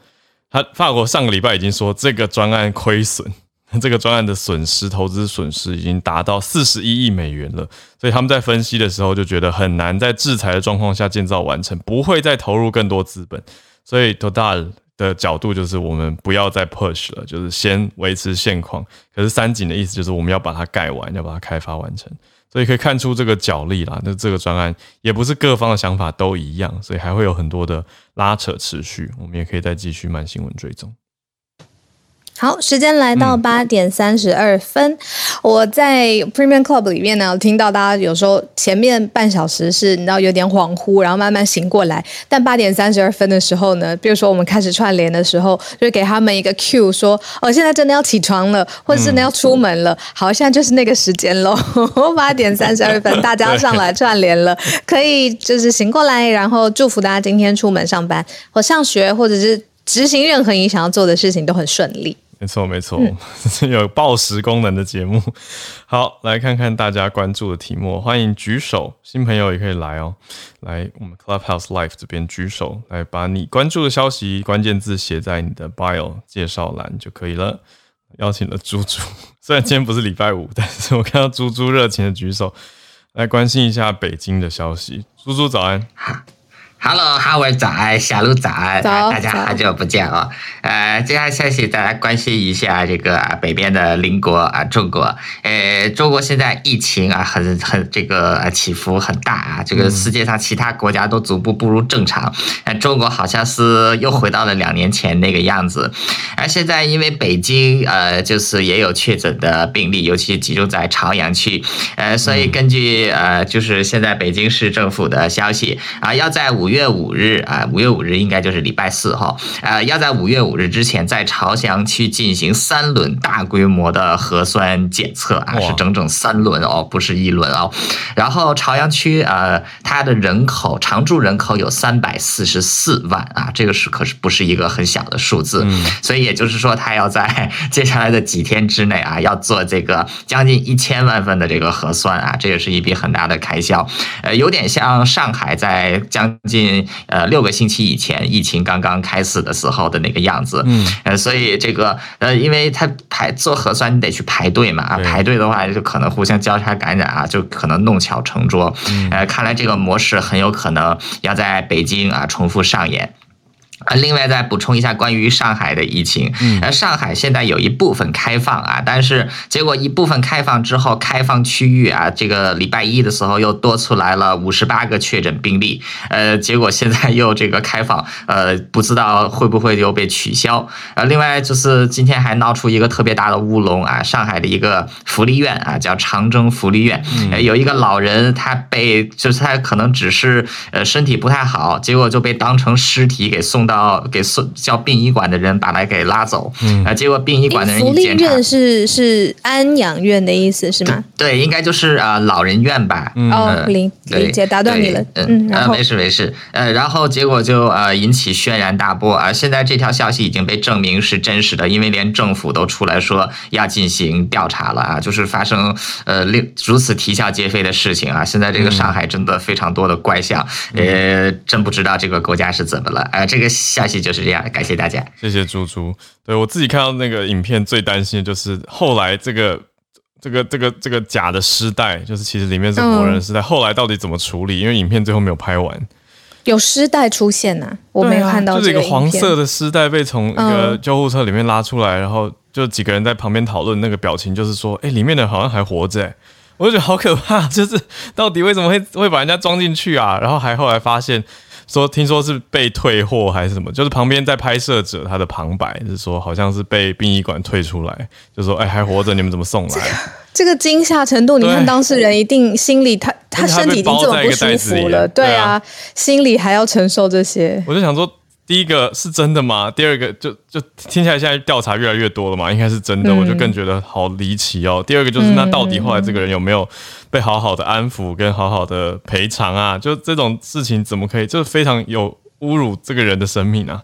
他法国上个礼拜已经说这个专案亏损，这个专案的损失投资损失已经达到四十一亿美元了，所以他们在分析的时候就觉得很难在制裁的状况下建造完成，不会再投入更多资本，所以 Total。的角度就是我们不要再 push 了，就是先维持现况。可是三井的意思就是我们要把它盖完，要把它开发完成。所以可以看出这个角力啦。那这个专案也不是各方的想法都一样，所以还会有很多的拉扯持续。我们也可以再继续慢新闻追踪。好，时间来到八点三十二分。我在 Premium Club 里面呢，听到大家有时候前面半小时是你知道有点恍惚，然后慢慢醒过来。但八点三十二分的时候呢，比如说我们开始串联的时候，就给他们一个 Q，说哦，现在真的要起床了，或者真的要出门了。好，现在就是那个时间喽，八点三十二分，大家上来串联了，可以就是醒过来，然后祝福大家今天出门上班或上学，或者是执行任何你想要做的事情都很顺利。没错，没错，这是 有报时功能的节目。好，来看看大家关注的题目，欢迎举手，新朋友也可以来哦。来，我们 Clubhouse Life 这边举手，来把你关注的消息关键字写在你的 bio 介绍栏就可以了。邀请了猪猪，虽然今天不是礼拜五，但是我看到猪猪热情的举手，来关心一下北京的消息。猪猪早安。Hello，哈维早安，小鹿早安，大家好久不见哦。呃，接下来消息，大家关心一下这个北边的邻国啊，中国。呃，中国现在疫情啊，很很这个起伏很大啊。这个世界上其他国家都逐步步入正常，呃，中国好像是又回到了两年前那个样子。而现在因为北京呃，就是也有确诊的病例，尤其集中在朝阳区，呃，所以根据呃，就是现在北京市政府的消息啊，要在五。五月五日啊，五月五日应该就是礼拜四哈，呃，要在五月五日之前在朝阳区进行三轮大规模的核酸检测啊，是整整三轮哦，不是一轮哦。然后朝阳区呃，它的人口常住人口有三百四十四万啊，这个是可是不是一个很小的数字，所以也就是说，他要在 接下来的几天之内啊，要做这个将近一千万份的这个核酸啊，这也是一笔很大的开销，呃，有点像上海在将近。呃，六个星期以前，疫情刚刚开始的时候的那个样子，嗯，呃，所以这个呃，因为他排做核酸，你得去排队嘛，啊，排队的话就可能互相交叉感染啊，就可能弄巧成拙，呃，看来这个模式很有可能要在北京啊重复上演。啊，另外再补充一下关于上海的疫情，呃，上海现在有一部分开放啊，但是结果一部分开放之后，开放区域啊，这个礼拜一的时候又多出来了五十八个确诊病例，呃，结果现在又这个开放，呃，不知道会不会又被取消。呃，另外就是今天还闹出一个特别大的乌龙啊，上海的一个福利院啊，叫长征福利院，有一个老人他被就是他可能只是呃身体不太好，结果就被当成尸体给送。到给送叫殡仪馆的人把他给拉走，啊，结果殡仪馆的人一检查，福利院是是安养院的意思是吗？对，应该就是啊老人院吧。哦，理理解，打断你了。嗯，啊，没事没事。呃，然后结果就呃引起轩然大波啊！现在这条消息已经被证明是真实的，因为连政府都出来说要进行调查了啊！就是发生呃令如此啼笑皆非的事情啊！现在这个上海真的非常多的怪象，呃，真不知道这个国家是怎么了啊！这个。消息就是这样，感谢大家，谢谢猪猪。对我自己看到那个影片，最担心的就是后来这个这个这个这个假的尸袋，就是其实里面是活人尸袋，后来到底怎么处理？因为影片最后没有拍完，有尸袋出现呐，我没有看到，就是一个黄色的尸袋被从一个救护车里面拉出来，然后就几个人在旁边讨论，那个表情就是说，哎，里面的好像还活着，我就觉得好可怕，就是到底为什么会会把人家装进去啊？然后还后来发现。说听说是被退货还是什么？就是旁边在拍摄者他的旁白是说，好像是被殡仪馆退出来，就说哎还活着，你们怎么送来？这个惊吓程度，你看当事人一定心里他他身体已经这么不舒服了，对啊，心里还要承受这些。我就想说。第一个是真的吗？第二个就就听起来现在调查越来越多了嘛，应该是真的，我就更觉得好离奇哦。第二个就是那到底后来这个人有没有被好好的安抚跟好好的赔偿啊？就这种事情怎么可以？就是非常有侮辱这个人的生命啊！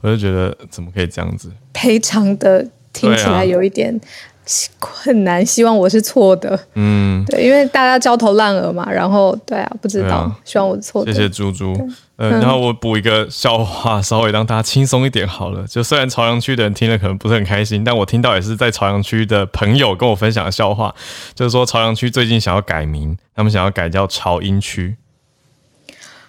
我就觉得怎么可以这样子？赔偿的听起来有一点。困难，希望我是错的。嗯，对，因为大家焦头烂额嘛。然后，对啊，不知道，希望我是错的。谢谢猪猪。呃，然后我补一个笑话，稍微让大家轻松一点好了。就虽然朝阳区的人听了可能不是很开心，但我听到也是在朝阳区的朋友跟我分享的笑话，就是说朝阳区最近想要改名，他们想要改叫朝阴区。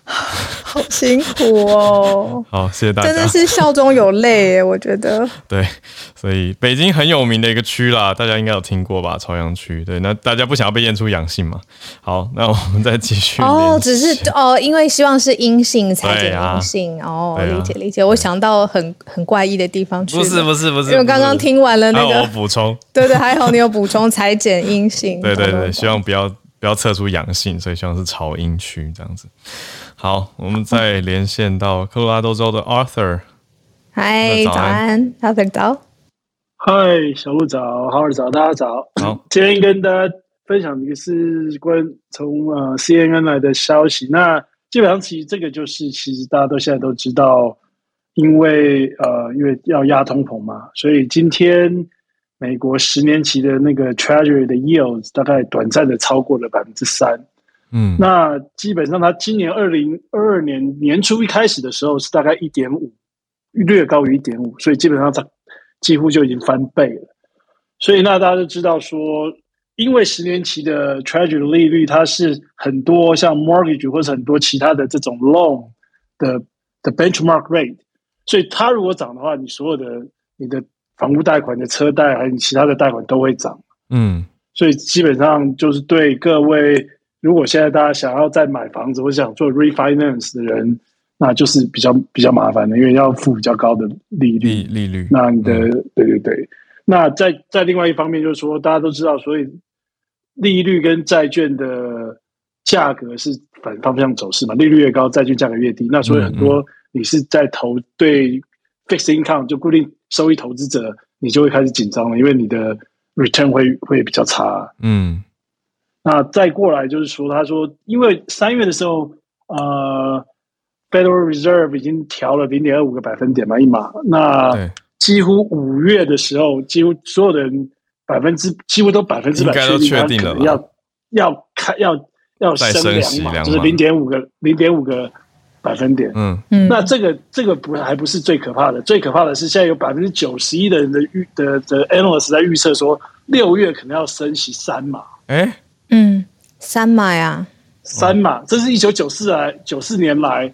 好辛苦哦！好，谢谢大家，真的是笑中有泪耶，我觉得。对，所以北京很有名的一个区啦，大家应该有听过吧？朝阳区。对，那大家不想要被验出阳性嘛？好，那我们再继续。哦，只是哦，因为希望是阴性才检阳性。哦，理解理解。我想到很很怪异的地方去。不是不是不是，因为刚刚听完了那个我补充。对对，还好你有补充裁剪阴性。对对对，希望不要不要测出阳性，所以希望是朝阴区这样子。好，我们再连线到科罗拉多州的 Arthur。嗨，早安，Arthur 早。嗨，小鹿早，好早，大家早。好，今天跟大家分享的是关从呃 CNN 来的消息。那基本上其实这个就是，其实大家都现在都知道，因为呃，因为要压通膨嘛，所以今天美国十年期的那个 Treasury 的 yields 大概短暂的超过了百分之三。嗯，那基本上，它今年二零二二年年初一开始的时候是大概一点五，略高于一点五，所以基本上它几乎就已经翻倍了。所以那大家都知道说，因为十年期的 Treasury 的利率，它是很多像 mortgage 或者很多其他的这种 loan 的的 benchmark rate，所以它如果涨的话，你所有的你的房屋贷款的车贷还有你其他的贷款都会涨。嗯，所以基本上就是对各位。如果现在大家想要再买房子或想做 refinance 的人，那就是比较比较麻烦的，因为要付比较高的利率。利率。那你的对对对。那在在另外一方面，就是说大家都知道，所以利率跟债券的价格是反方向走势嘛？利率越高，债券价格越低。那所以很多你是在投对 fixed income 就固定收益投资者，你就会开始紧张了，因为你的 return 会会比较差。嗯。那再过来就是说，他说，因为三月的时候，呃，Federal Reserve 已经调了零点二五个百分点嘛，一码。那几乎五月的时候，几乎所有的人百分之几乎都百分之百确定了，要要开要要升两码，就是零点五个零点五个百分点。嗯嗯。那这个这个不还不是最可怕的，最可怕的是现在有百分之九十一的人的预的的 analyst 在预测说，六月可能要升息三码。哎。嗯，三码呀，三码，这是一九九四来九四年来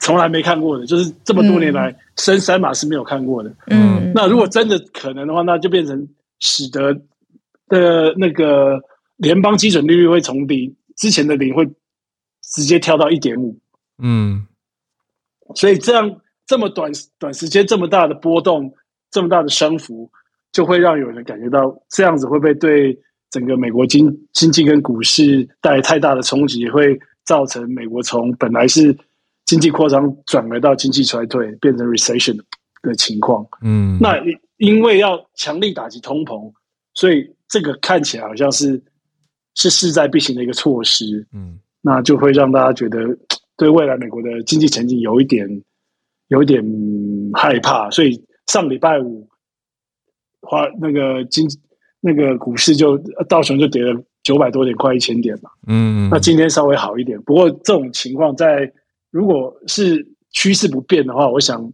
从来没看过的，就是这么多年来升三码是没有看过的。嗯，那如果真的可能的话，那就变成使得的那个联邦基准利率会从零之前的零会直接跳到一点五。嗯，所以这样这么短短时间这么大的波动，这么大的升幅，就会让有人感觉到这样子会不会对？整个美国经经济跟股市带来太大的冲击，会造成美国从本来是经济扩张转而到经济衰退，变成 recession 的情况。嗯，那因为要强力打击通膨，所以这个看起来好像是是势在必行的一个措施。嗯，那就会让大家觉得对未来美国的经济前景有一点有一点害怕。所以上礼拜五花那个经。那个股市就道琼就跌了九百多点，快一千点嘛。嗯，那今天稍微好一点，不过这种情况在如果是趋势不变的话，我想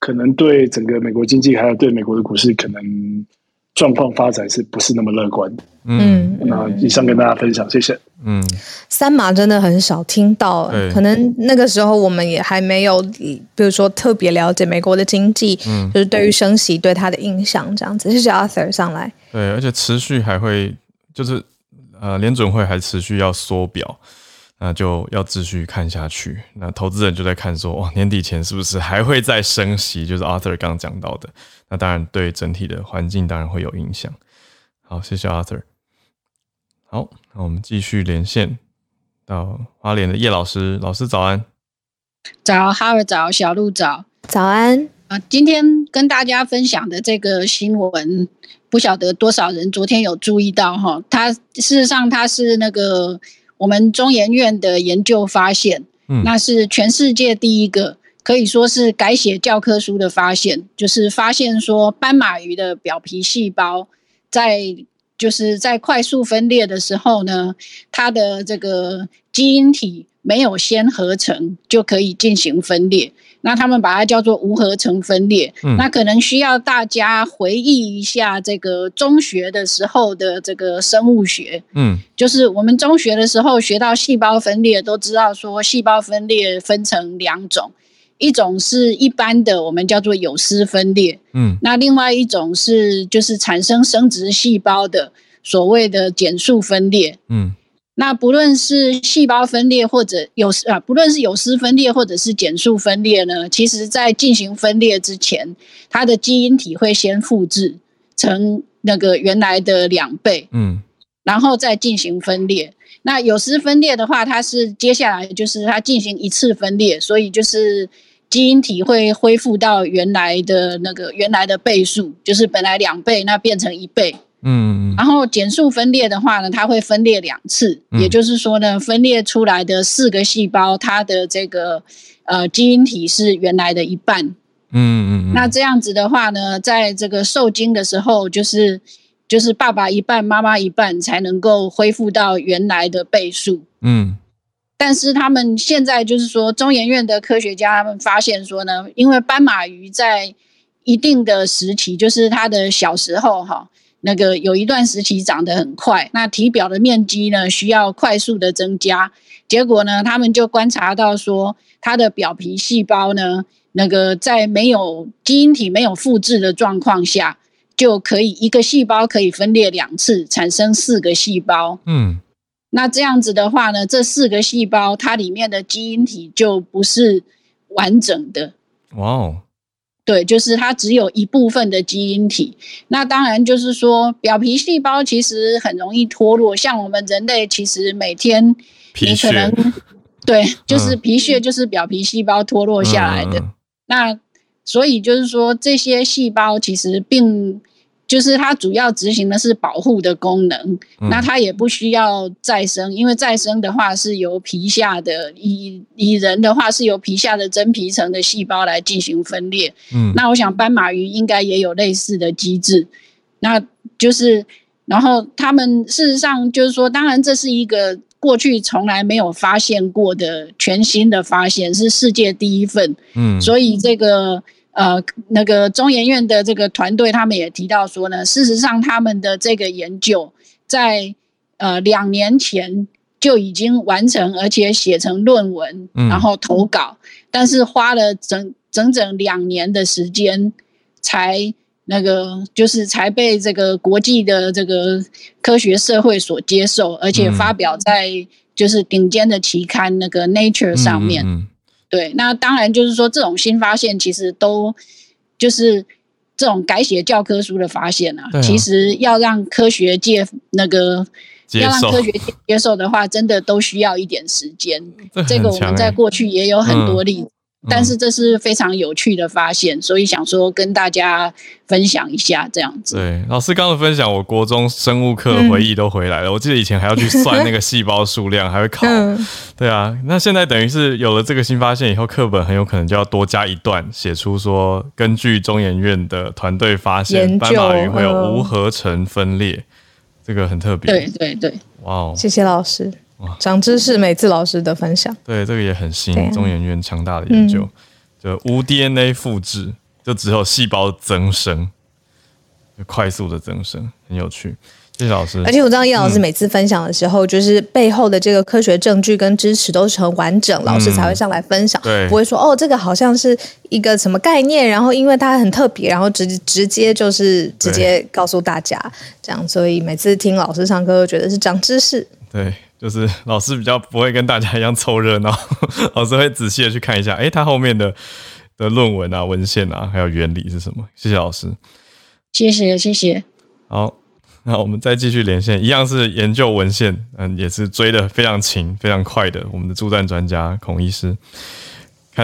可能对整个美国经济还有对美国的股市可能状况发展是不是那么乐观的？嗯，那以上跟大家分享，谢谢。嗯，三马真的很少听到，可能那个时候我们也还没有，比如说特别了解美国的经济，嗯，就是对于升息对它的影响这样子。谢谢 Arthur 上来。对，而且持续还会，就是呃，联准会还持续要缩表，那就要继续看下去。那投资人就在看说，哇，年底前是不是还会再升息？就是 Arthur 刚刚讲到的，那当然对整体的环境当然会有影响。好，谢谢 Arthur。好，那我们继续连线到花莲的叶老师，老师早安。早，哈尔早，小鹿早，早安。啊，今天跟大家分享的这个新闻，不晓得多少人昨天有注意到哈。它事实上他是那个我们中研院的研究发现，嗯，那是全世界第一个可以说是改写教科书的发现，就是发现说斑马鱼的表皮细胞在就是在快速分裂的时候呢，它的这个基因体。没有先合成就可以进行分裂。那他们把它叫做无合成分裂。那可能需要大家回忆一下这个中学的时候的这个生物学。嗯，就是我们中学的时候学到细胞分裂，都知道说细胞分裂分成两种，一种是一般的，我们叫做有丝分裂。嗯，那另外一种是就是产生生殖细胞的所谓的减数分裂。嗯。那不论是细胞分裂或者有啊，不论是有丝分裂或者是减数分裂呢，其实在进行分裂之前，它的基因体会先复制成那个原来的两倍，嗯，然后再进行分裂。那有丝分裂的话，它是接下来就是它进行一次分裂，所以就是基因体会恢复到原来的那个原来的倍数，就是本来两倍，那变成一倍。嗯，然后减数分裂的话呢，它会分裂两次，也就是说呢，分裂出来的四个细胞，它的这个呃基因体是原来的一半。嗯嗯那这样子的话呢，在这个受精的时候，就是就是爸爸一半，妈妈一半，才能够恢复到原来的倍数。嗯。但是他们现在就是说，中研院的科学家他们发现说呢，因为斑马鱼在一定的时期，就是它的小时候哈。那个有一段时期长得很快，那体表的面积呢需要快速的增加，结果呢，他们就观察到说，它的表皮细胞呢，那个在没有基因体没有复制的状况下，就可以一个细胞可以分裂两次，产生四个细胞。嗯，那这样子的话呢，这四个细胞它里面的基因体就不是完整的。哇哦。对，就是它只有一部分的基因体。那当然就是说，表皮细胞其实很容易脱落。像我们人类，其实每天你可能 对，就是皮屑就是表皮细胞脱落下来的。那所以就是说，这些细胞其实并。就是它主要执行的是保护的功能，那它也不需要再生，因为再生的话是由皮下的以以人的话是由皮下的真皮层的细胞来进行分裂。嗯，那我想斑马鱼应该也有类似的机制。那就是，然后他们事实上就是说，当然这是一个过去从来没有发现过的全新的发现，是世界第一份。嗯，所以这个。呃，那个中研院的这个团队，他们也提到说呢，事实上他们的这个研究在呃两年前就已经完成，而且写成论文，然后投稿，但是花了整整整两年的时间，才那个就是才被这个国际的这个科学社会所接受，而且发表在就是顶尖的期刊那个 Nature 上面。对，那当然就是说，这种新发现其实都就是这种改写教科书的发现啊。其实要让科学界那个要让科学界接受的话，真的都需要一点时间。这个我们在过去也有很多例子。但是这是非常有趣的发现，所以想说跟大家分享一下这样子。对，老师刚刚分享，我国中生物课回忆都回来了。我记得以前还要去算那个细胞数量，还会考。对啊，那现在等于是有了这个新发现以后，课本很有可能就要多加一段，写出说根据中研院的团队发现，斑马鱼会有无合成分裂，这个很特别。对对对，哇哦，谢谢老师。长知识，每次老师的分享。对，这个也很新，中研院强大的研究，就无 DNA 复制，就只有细胞增生，就快速的增生，很有趣。谢谢老师。而且我知道叶老师每次分享的时候，就是背后的这个科学证据跟支持都是很完整，老师才会上来分享，不会说哦，这个好像是一个什么概念，然后因为它很特别，然后直直接就是直接告诉大家这样，所以每次听老师上课都觉得是长知识。对。就是老师比较不会跟大家一样凑热闹，老师会仔细的去看一下，哎，他后面的的论文啊、文献啊，还有原理是什么？谢谢老师，谢谢谢谢。好，那我们再继续连线，一样是研究文献，嗯，也是追的非常勤、非常快的，我们的助战专家孔医师。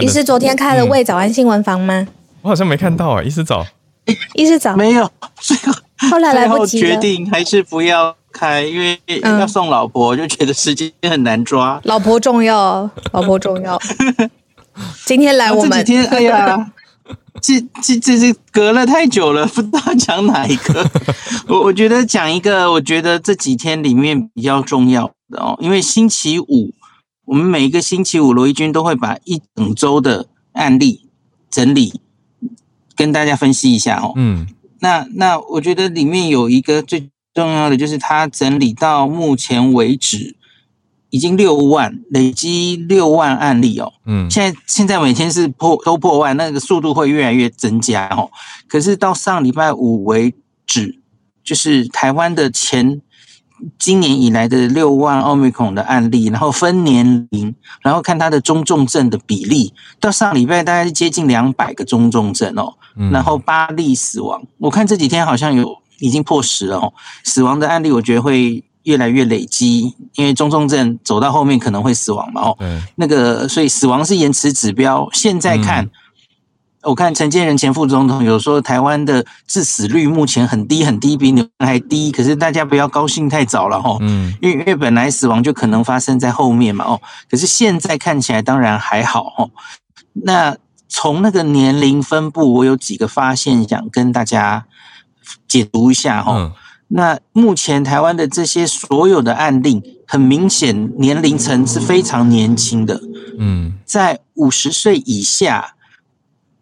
医师昨天开了未早安新闻房吗？我好像没看到啊，医师早，医师早没有，最后后来来不及决定还是不要。开，因为要送老婆，就觉得时间很难抓。老婆重要，老婆重要。今天来我们这几天，哎呀，这这这这隔了太久了，不知道讲哪一个。我我觉得讲一个，我觉得这几天里面比较重要的哦，因为星期五我们每一个星期五，罗伊军都会把一整周的案例整理，跟大家分析一下哦。嗯，那那我觉得里面有一个最重要的，就是他整理到目前为止已经六万，累积六万案例哦。嗯，现在现在每天是破都破万，那个速度会越来越增加哦。可是到上礼拜五为止，就是台湾的前。今年以来的六万奥密克戎的案例，然后分年龄，然后看它的中重症的比例，到上礼拜大概是接近两百个中重症哦，然后八例死亡。我看这几天好像有已经破十了哦，死亡的案例我觉得会越来越累积，因为中重症走到后面可能会死亡嘛哦，那个所以死亡是延迟指标，现在看。我看陈建仁前副总统有说，台湾的致死率目前很低很低，比你们还低。可是大家不要高兴太早了哈，嗯，因为因为本来死亡就可能发生在后面嘛哦。可是现在看起来当然还好哦。那从那个年龄分布，我有几个发现想跟大家解读一下哈。那目前台湾的这些所有的案例，很明显年龄层是非常年轻的，嗯，在五十岁以下。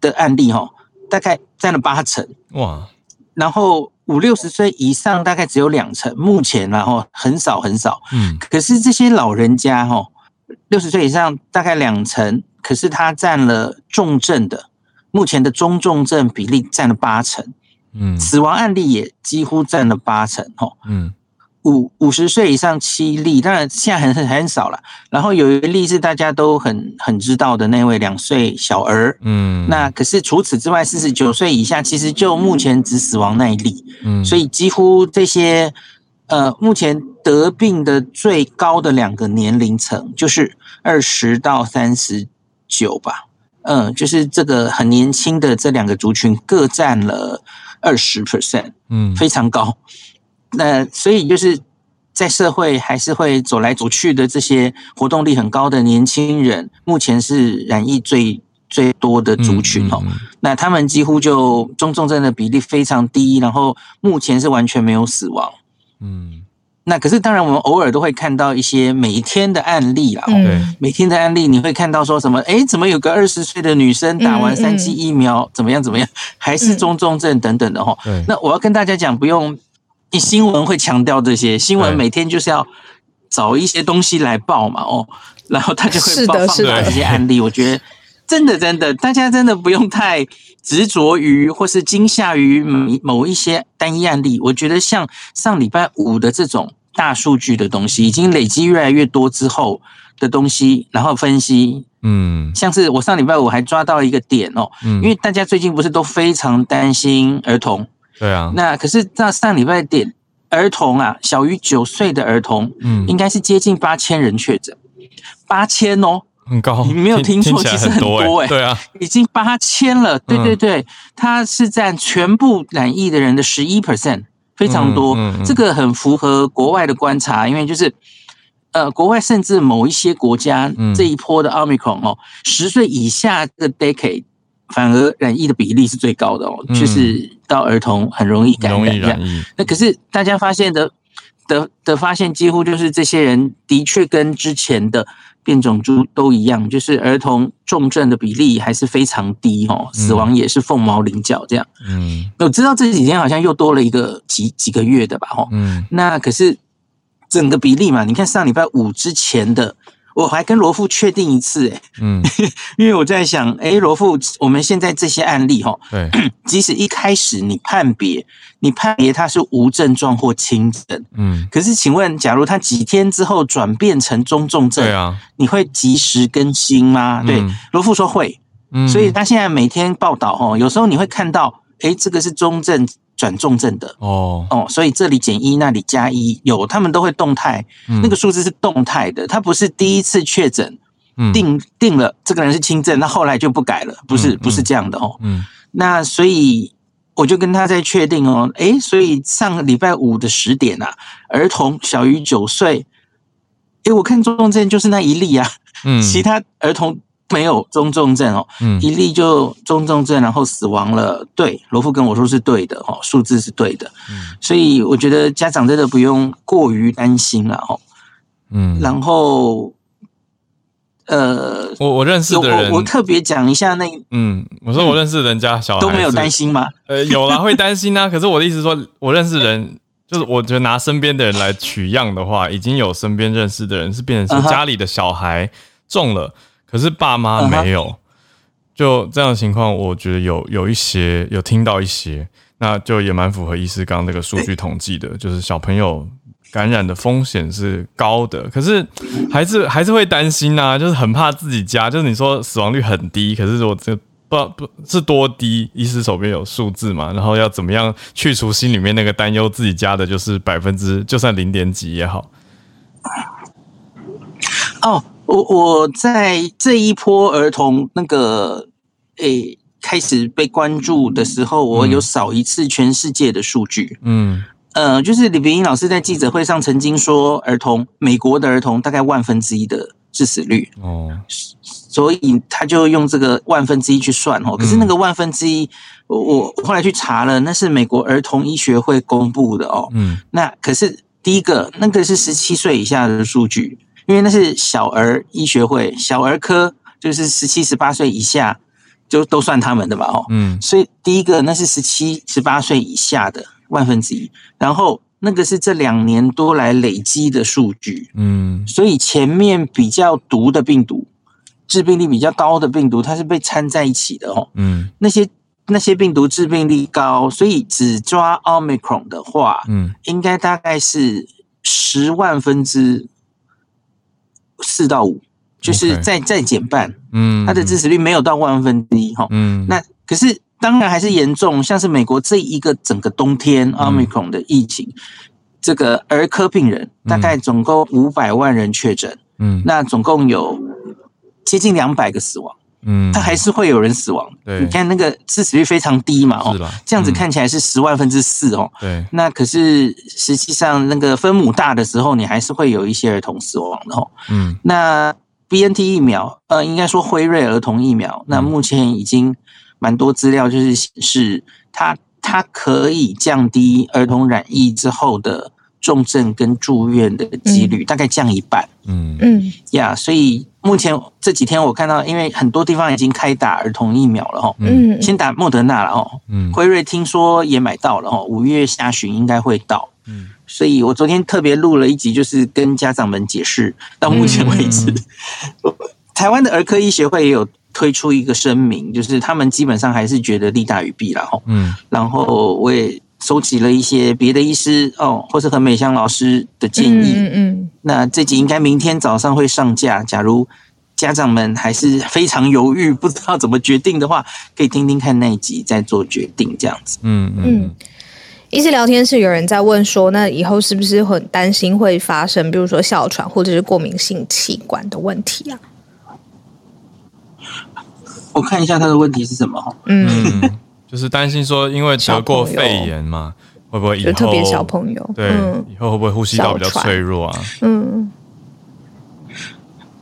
的案例哈，大概占了八成。哇，然后五六十岁以上大概只有两成，目前然后很少很少，嗯，可是这些老人家哈，六十岁以上大概两成，可是他占了重症的，目前的中重症比例占了八成，嗯，死亡案例也几乎占了八成哈，嗯。五五十岁以上七例，当然现在很很很少了。然后有一例是大家都很很知道的那位两岁小儿，嗯，那可是除此之外，四十九岁以下其实就目前只死亡那一例，嗯，所以几乎这些呃目前得病的最高的两个年龄层就是二十到三十九吧，嗯，就是这个很年轻的这两个族群各占了二十 percent，嗯，非常高。那所以就是在社会还是会走来走去的这些活动力很高的年轻人，目前是染疫最最多的族群哦。那他们几乎就中重症的比例非常低，然后目前是完全没有死亡。嗯，那可是当然我们偶尔都会看到一些每天的案例啊，对，每天的案例你会看到说什么？哎，怎么有个二十岁的女生打完三剂疫苗，怎么样怎么样，还是中重症等等的哈。那我要跟大家讲，不用。你新闻会强调这些，新闻每天就是要找一些东西来报嘛，哦，然后他就会放放这些案例。我觉得真的真的，大家真的不用太执着于或是惊吓于某某一些单一案例。我觉得像上礼拜五的这种大数据的东西，已经累积越来越多之后的东西，然后分析，嗯，像是我上礼拜五还抓到一个点哦，嗯。因为大家最近不是都非常担心儿童。对啊，那可是那上礼拜点儿童啊，小于九岁的儿童，嗯，应该是接近八千人确诊，八千哦，很高，你没有听错，其实很多哎，对啊，已经八千了，对对对，它是占全部染疫的人的十一 percent，非常多，这个很符合国外的观察，因为就是呃，国外甚至某一些国家这一波的奥密克戎哦，十岁以下的 decade。反而染疫的比例是最高的哦，就是到儿童很容易感染。那可是大家发现的的的发现，几乎就是这些人的确跟之前的变种株都一样，就是儿童重症的比例还是非常低哦，死亡也是凤毛麟角这样。嗯，我知道这几天好像又多了一个几几个月的吧？哦，嗯，那可是整个比例嘛，你看上礼拜五之前的。我还跟罗富确定一次，哎，嗯，因为我在想，哎，罗富，我们现在这些案例，哈，对，即使一开始你判别，你判别他是无症状或轻症，嗯，可是请问，假如他几天之后转变成中重症，对啊，你会及时更新吗？对，罗富说会，嗯，所以他现在每天报道，哦，有时候你会看到，哎，这个是中症。转重症的哦哦，所以这里减一，那里加一，有他们都会动态，那个数字是动态的，他不是第一次确诊定定了这个人是轻症，那后来就不改了，不是不是这样的哦。嗯，那所以我就跟他在确定哦，诶，所以上个礼拜五的十点啊，儿童小于九岁，诶，我看重症就是那一例啊，嗯，其他儿童。没有中重症哦，一例就中重症，然后死亡了。对，罗富跟我说是对的哦，数字是对的。嗯，所以我觉得家长真的不用过于担心了哦。嗯，然后呃，我我认识的人，我特别讲一下那，嗯，我说我认识人家小孩都没有担心吗？呃，有啦，会担心啊。可是我的意思说，我认识人，就是我觉得拿身边的人来取样的话，已经有身边认识的人是变成是家里的小孩中了，可是爸妈没有，就这样的情况，我觉得有有一些有听到一些，那就也蛮符合医师刚刚那个数据统计的，就是小朋友。感染的风险是高的，可是还是还是会担心呐，就是很怕自己家，就是你说死亡率很低，可是我这不不是多低，医师手边有数字嘛，然后要怎么样去除心里面那个担忧，自己家的就是百分之就算零点几也好。哦，我我在这一波儿童那个诶开始被关注的时候，我有扫一次全世界的数据，嗯。呃，就是李炳英老师在记者会上曾经说，儿童美国的儿童大概万分之一的致死率哦，所以他就用这个万分之一去算哦。可是那个万分之一，我我后来去查了，那是美国儿童医学会公布的哦。嗯，那可是第一个那个是十七岁以下的数据，因为那是小儿医学会小儿科，就是十七十八岁以下就都算他们的嘛哦。嗯，所以第一个那是十七十八岁以下的。万分之一，然后那个是这两年多来累积的数据，嗯，所以前面比较毒的病毒，致病力比较高的病毒，它是被掺在一起的哦，嗯，那些那些病毒致病力高，所以只抓奥密克戎的话，嗯，应该大概是十万分之四到五，就是再再减半，嗯，它的致死率没有到万分之一哈，嗯，那可是。当然还是严重，像是美国这一个整个冬天奥密克戎的疫情，这个儿科病人大概总共五百万人确诊，嗯，那总共有接近两百个死亡，嗯，它还是会有人死亡。对，你看那个致死率非常低嘛，哦，这样子看起来是十万分之四哦，对，那可是实际上那个分母大的时候，你还是会有一些儿童死亡的哦，嗯，那 B N T 疫苗，呃，应该说辉瑞儿童疫苗，那目前已经。蛮多资料就是显示，它它可以降低儿童染疫之后的重症跟住院的几率，大概降一半。嗯嗯呀，所以目前这几天我看到，因为很多地方已经开打儿童疫苗了哈。嗯，先打莫德纳了哦。嗯，辉瑞听说也买到了哦，五月下旬应该会到。嗯，所以我昨天特别录了一集，就是跟家长们解释，到目前为止，台湾的儿科医学会也有。推出一个声明，就是他们基本上还是觉得利大于弊了哈。嗯，然后我也收集了一些别的医师哦，或是何美香老师的建议。嗯嗯。那这集应该明天早上会上架。假如家长们还是非常犹豫，不知道怎么决定的话，可以听听看那一集再做决定，这样子。嗯嗯。医师聊天室有人在问说，那以后是不是很担心会发生，比如说哮喘或者是过敏性气管的问题啊？我看一下他的问题是什么嗯，就是担心说，因为得过肺炎嘛，会不会以后特别小朋友对以后会不会呼吸道比较脆弱啊？嗯，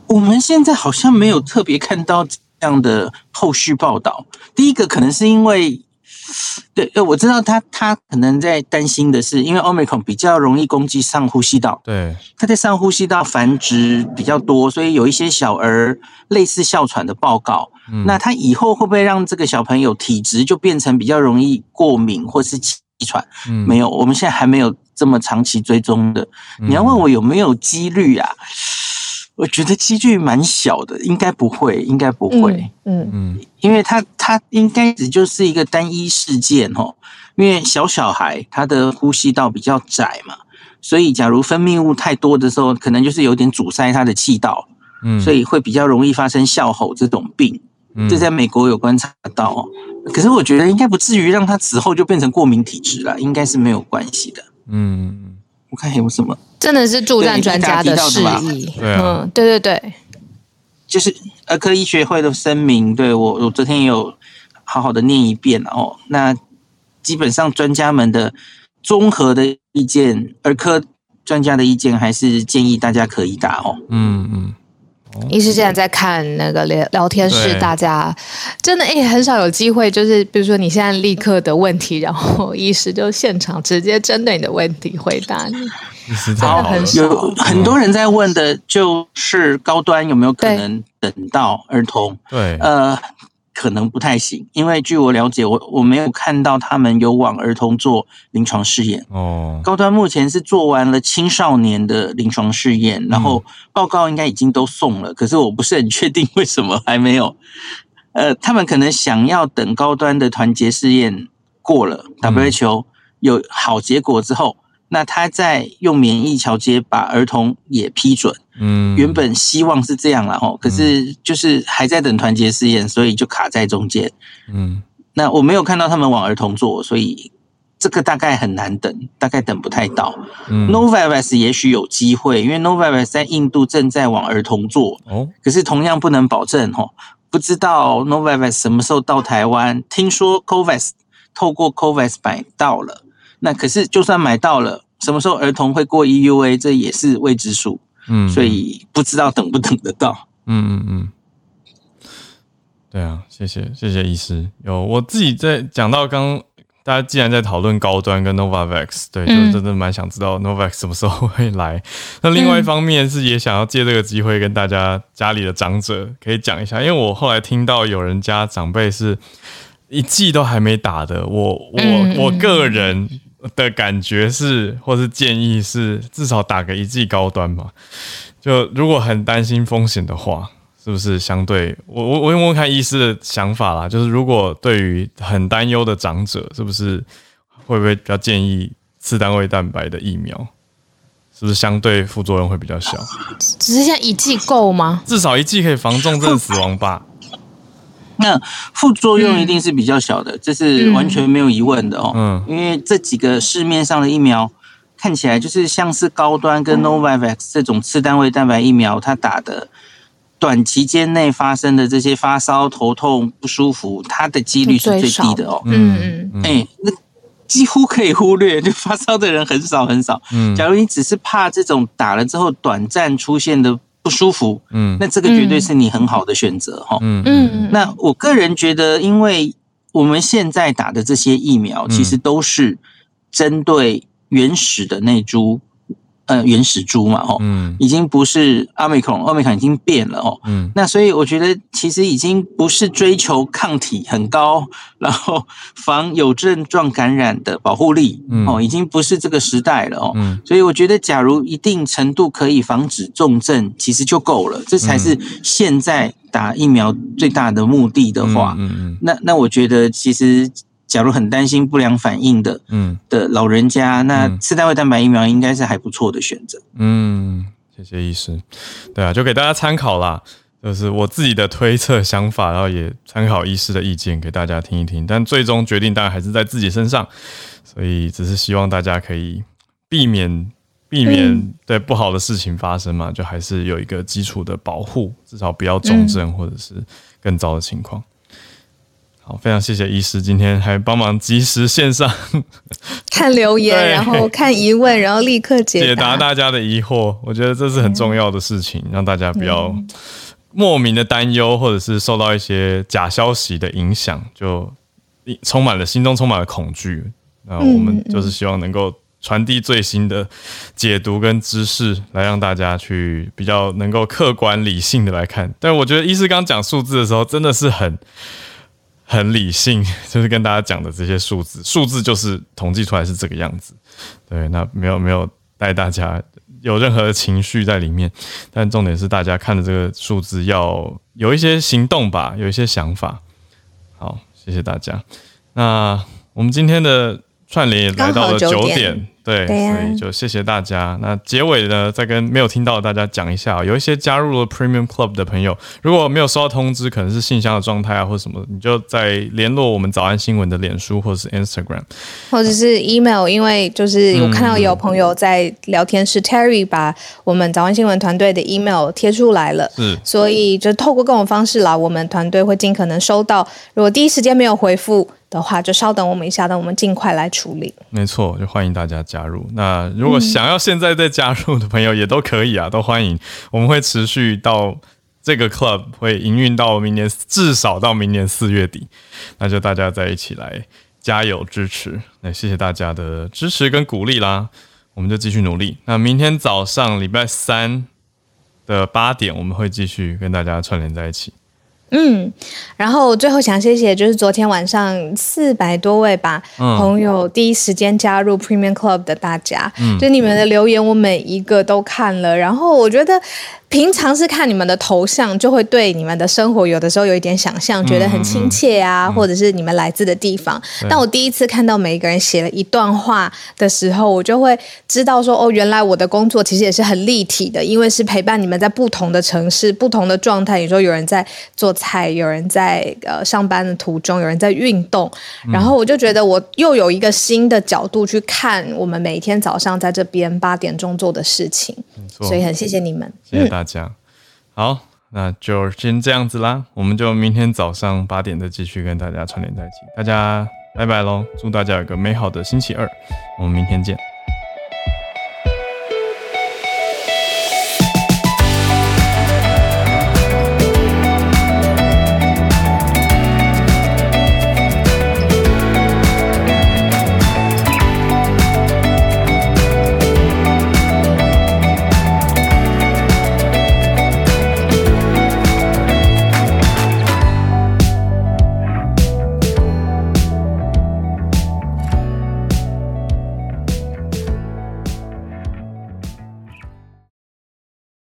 我们现在好像没有特别看到这样的后续报道。第一个可能是因为。对，呃，我知道他他可能在担心的是，因为 omicron 比较容易攻击上呼吸道，对，他在上呼吸道繁殖比较多，所以有一些小儿类似哮喘的报告。那他以后会不会让这个小朋友体质就变成比较容易过敏或是气喘？没有，我们现在还没有这么长期追踪的。你要问我有没有几率啊？我觉得几率蛮小的，应该不会，应该不会。嗯嗯，因为他他应该只就是一个单一事件哦。因为小小孩他的呼吸道比较窄嘛，所以假如分泌物太多的时候，可能就是有点阻塞他的气道，嗯，所以会比较容易发生哮吼这种病。这在美国有观察到哦。可是我觉得应该不至于让他此后就变成过敏体质了，应该是没有关系的。嗯，我看有什么。真的是助战专家的示意，嗯，对对对，就是儿科医学会的声明，对我我昨天也有好好的念一遍哦。那基本上专家们的综合的意见，儿科专家的意见还是建议大家可以打哦。嗯嗯。医师现在在看那个聊聊天室，大家真的哎很少有机会，就是比如说你现在立刻的问题，然后医师就现场直接针对你的问题回答你。好，有很多人在问的就是高端有没有可能等到儿童？对，呃。可能不太行，因为据我了解，我我没有看到他们有往儿童做临床试验。哦，高端目前是做完了青少年的临床试验，然后报告应该已经都送了，可是我不是很确定为什么还没有。呃，他们可能想要等高端的团结试验过了，WHO 有好结果之后。那他再用免疫桥接把儿童也批准，嗯，原本希望是这样了哦，可是就是还在等团结试验，所以就卡在中间，嗯，那我没有看到他们往儿童做，所以这个大概很难等，大概等不太到。Novavax 也许有机会，因为 Novavax 在印度正在往儿童做，哦，可是同样不能保证哦，不知道 Novavax 什么时候到台湾，听说 Covax 透过 Covax 买到了。那可是，就算买到了，什么时候儿童会过 EUA，这也是未知数。嗯，所以不知道等不等得到。嗯嗯嗯，对啊，谢谢谢谢医师。有我自己在讲到刚，大家既然在讨论高端跟 Novavax，对，就真的蛮想知道 Novavax 什么时候会来。那另外一方面是也想要借这个机会跟大家家里的长者可以讲一下，因为我后来听到有人家长辈是一季都还没打的，我我我个人。的感觉是，或是建议是，至少打个一剂高端嘛。就如果很担心风险的话，是不是相对我我我问问看医师的想法啦。就是如果对于很担忧的长者，是不是会不会比较建议次单位蛋白的疫苗？是不是相对副作用会比较小？只是像一剂够吗？至少一剂可以防重症死亡吧。那副作用一定是比较小的，这是完全没有疑问的哦。嗯，因为这几个市面上的疫苗看起来就是像是高端跟 Novavax 这种次单位蛋白疫苗，它打的短期间内发生的这些发烧、头痛、不舒服，它的几率是最低的哦。嗯嗯，哎，那几乎可以忽略，就发烧的人很少很少。嗯，假如你只是怕这种打了之后短暂出现的。不舒服，嗯，那这个绝对是你很好的选择哈，嗯嗯，那我个人觉得，因为我们现在打的这些疫苗，其实都是针对原始的那株。呃，原始株嘛，吼，嗯，已经不是阿美克隆，阿美克隆已经变了，哦，嗯，那所以我觉得其实已经不是追求抗体很高，然后防有症状感染的保护力，哦，已经不是这个时代了，哦，嗯，所以我觉得假如一定程度可以防止重症，其实就够了，这才是现在打疫苗最大的目的的话，嗯嗯，那那我觉得其实。假如很担心不良反应的，嗯，的老人家，那次单位蛋白疫苗应该是还不错的选择。嗯，谢谢医师。对啊，就给大家参考啦，就是我自己的推测想法，然后也参考医师的意见给大家听一听。但最终决定当然还是在自己身上，所以只是希望大家可以避免避免对不好的事情发生嘛，就还是有一个基础的保护，至少不要重症或者是更糟的情况。非常谢谢医师今天还帮忙及时线上 看留言，然后看疑问，然后立刻解解答大家的疑惑。我觉得这是很重要的事情，让大家不要莫名的担忧，或者是受到一些假消息的影响，就充满了心中充满了恐惧。那我们就是希望能够传递最新的解读跟知识，来让大家去比较能够客观理性的来看。但我觉得医师刚讲数字的时候，真的是很。很理性，就是跟大家讲的这些数字，数字就是统计出来是这个样子。对，那没有没有带大家有任何的情绪在里面，但重点是大家看的这个数字要有一些行动吧，有一些想法。好，谢谢大家。那我们今天的串联也来到了九点。对，所以就谢谢大家。那结尾呢，再跟没有听到的大家讲一下，有一些加入了 Premium Club 的朋友，如果没有收到通知，可能是信箱的状态啊，或者什么，你就在联络我们早安新闻的脸书或者是 Instagram，或者是 email。因为就是我看到有朋友在聊天室，Terry 把我们早安新闻团队的 email 贴出来了，是，所以就透过各种方式啦，我们团队会尽可能收到。如果第一时间没有回复。的话，就稍等我们一下，等我们尽快来处理。没错，就欢迎大家加入。那如果想要现在再加入的朋友，也都可以啊，都欢迎。我们会持续到这个 club 会营运到明年，至少到明年四月底。那就大家在一起来加油支持。那谢谢大家的支持跟鼓励啦。我们就继续努力。那明天早上礼拜三的八点，我们会继续跟大家串联在一起。嗯，然后最后想谢谢，就是昨天晚上四百多位吧朋友第一时间加入 Premium Club 的大家，就你们的留言我每一个都看了，然后我觉得。平常是看你们的头像，就会对你们的生活有的时候有一点想象，觉得很亲切啊，或者是你们来自的地方。但我第一次看到每一个人写了一段话的时候，我就会知道说，哦，原来我的工作其实也是很立体的，因为是陪伴你们在不同的城市、不同的状态。你说有人在做菜，有人在呃上班的途中，有人在运动，然后我就觉得我又有一个新的角度去看我们每天早上在这边八点钟做的事情。所以很谢谢你们，谢谢大家。好，那就先这样子啦，我们就明天早上八点再继续跟大家串联在一起。大家拜拜喽，祝大家有个美好的星期二，我们明天见。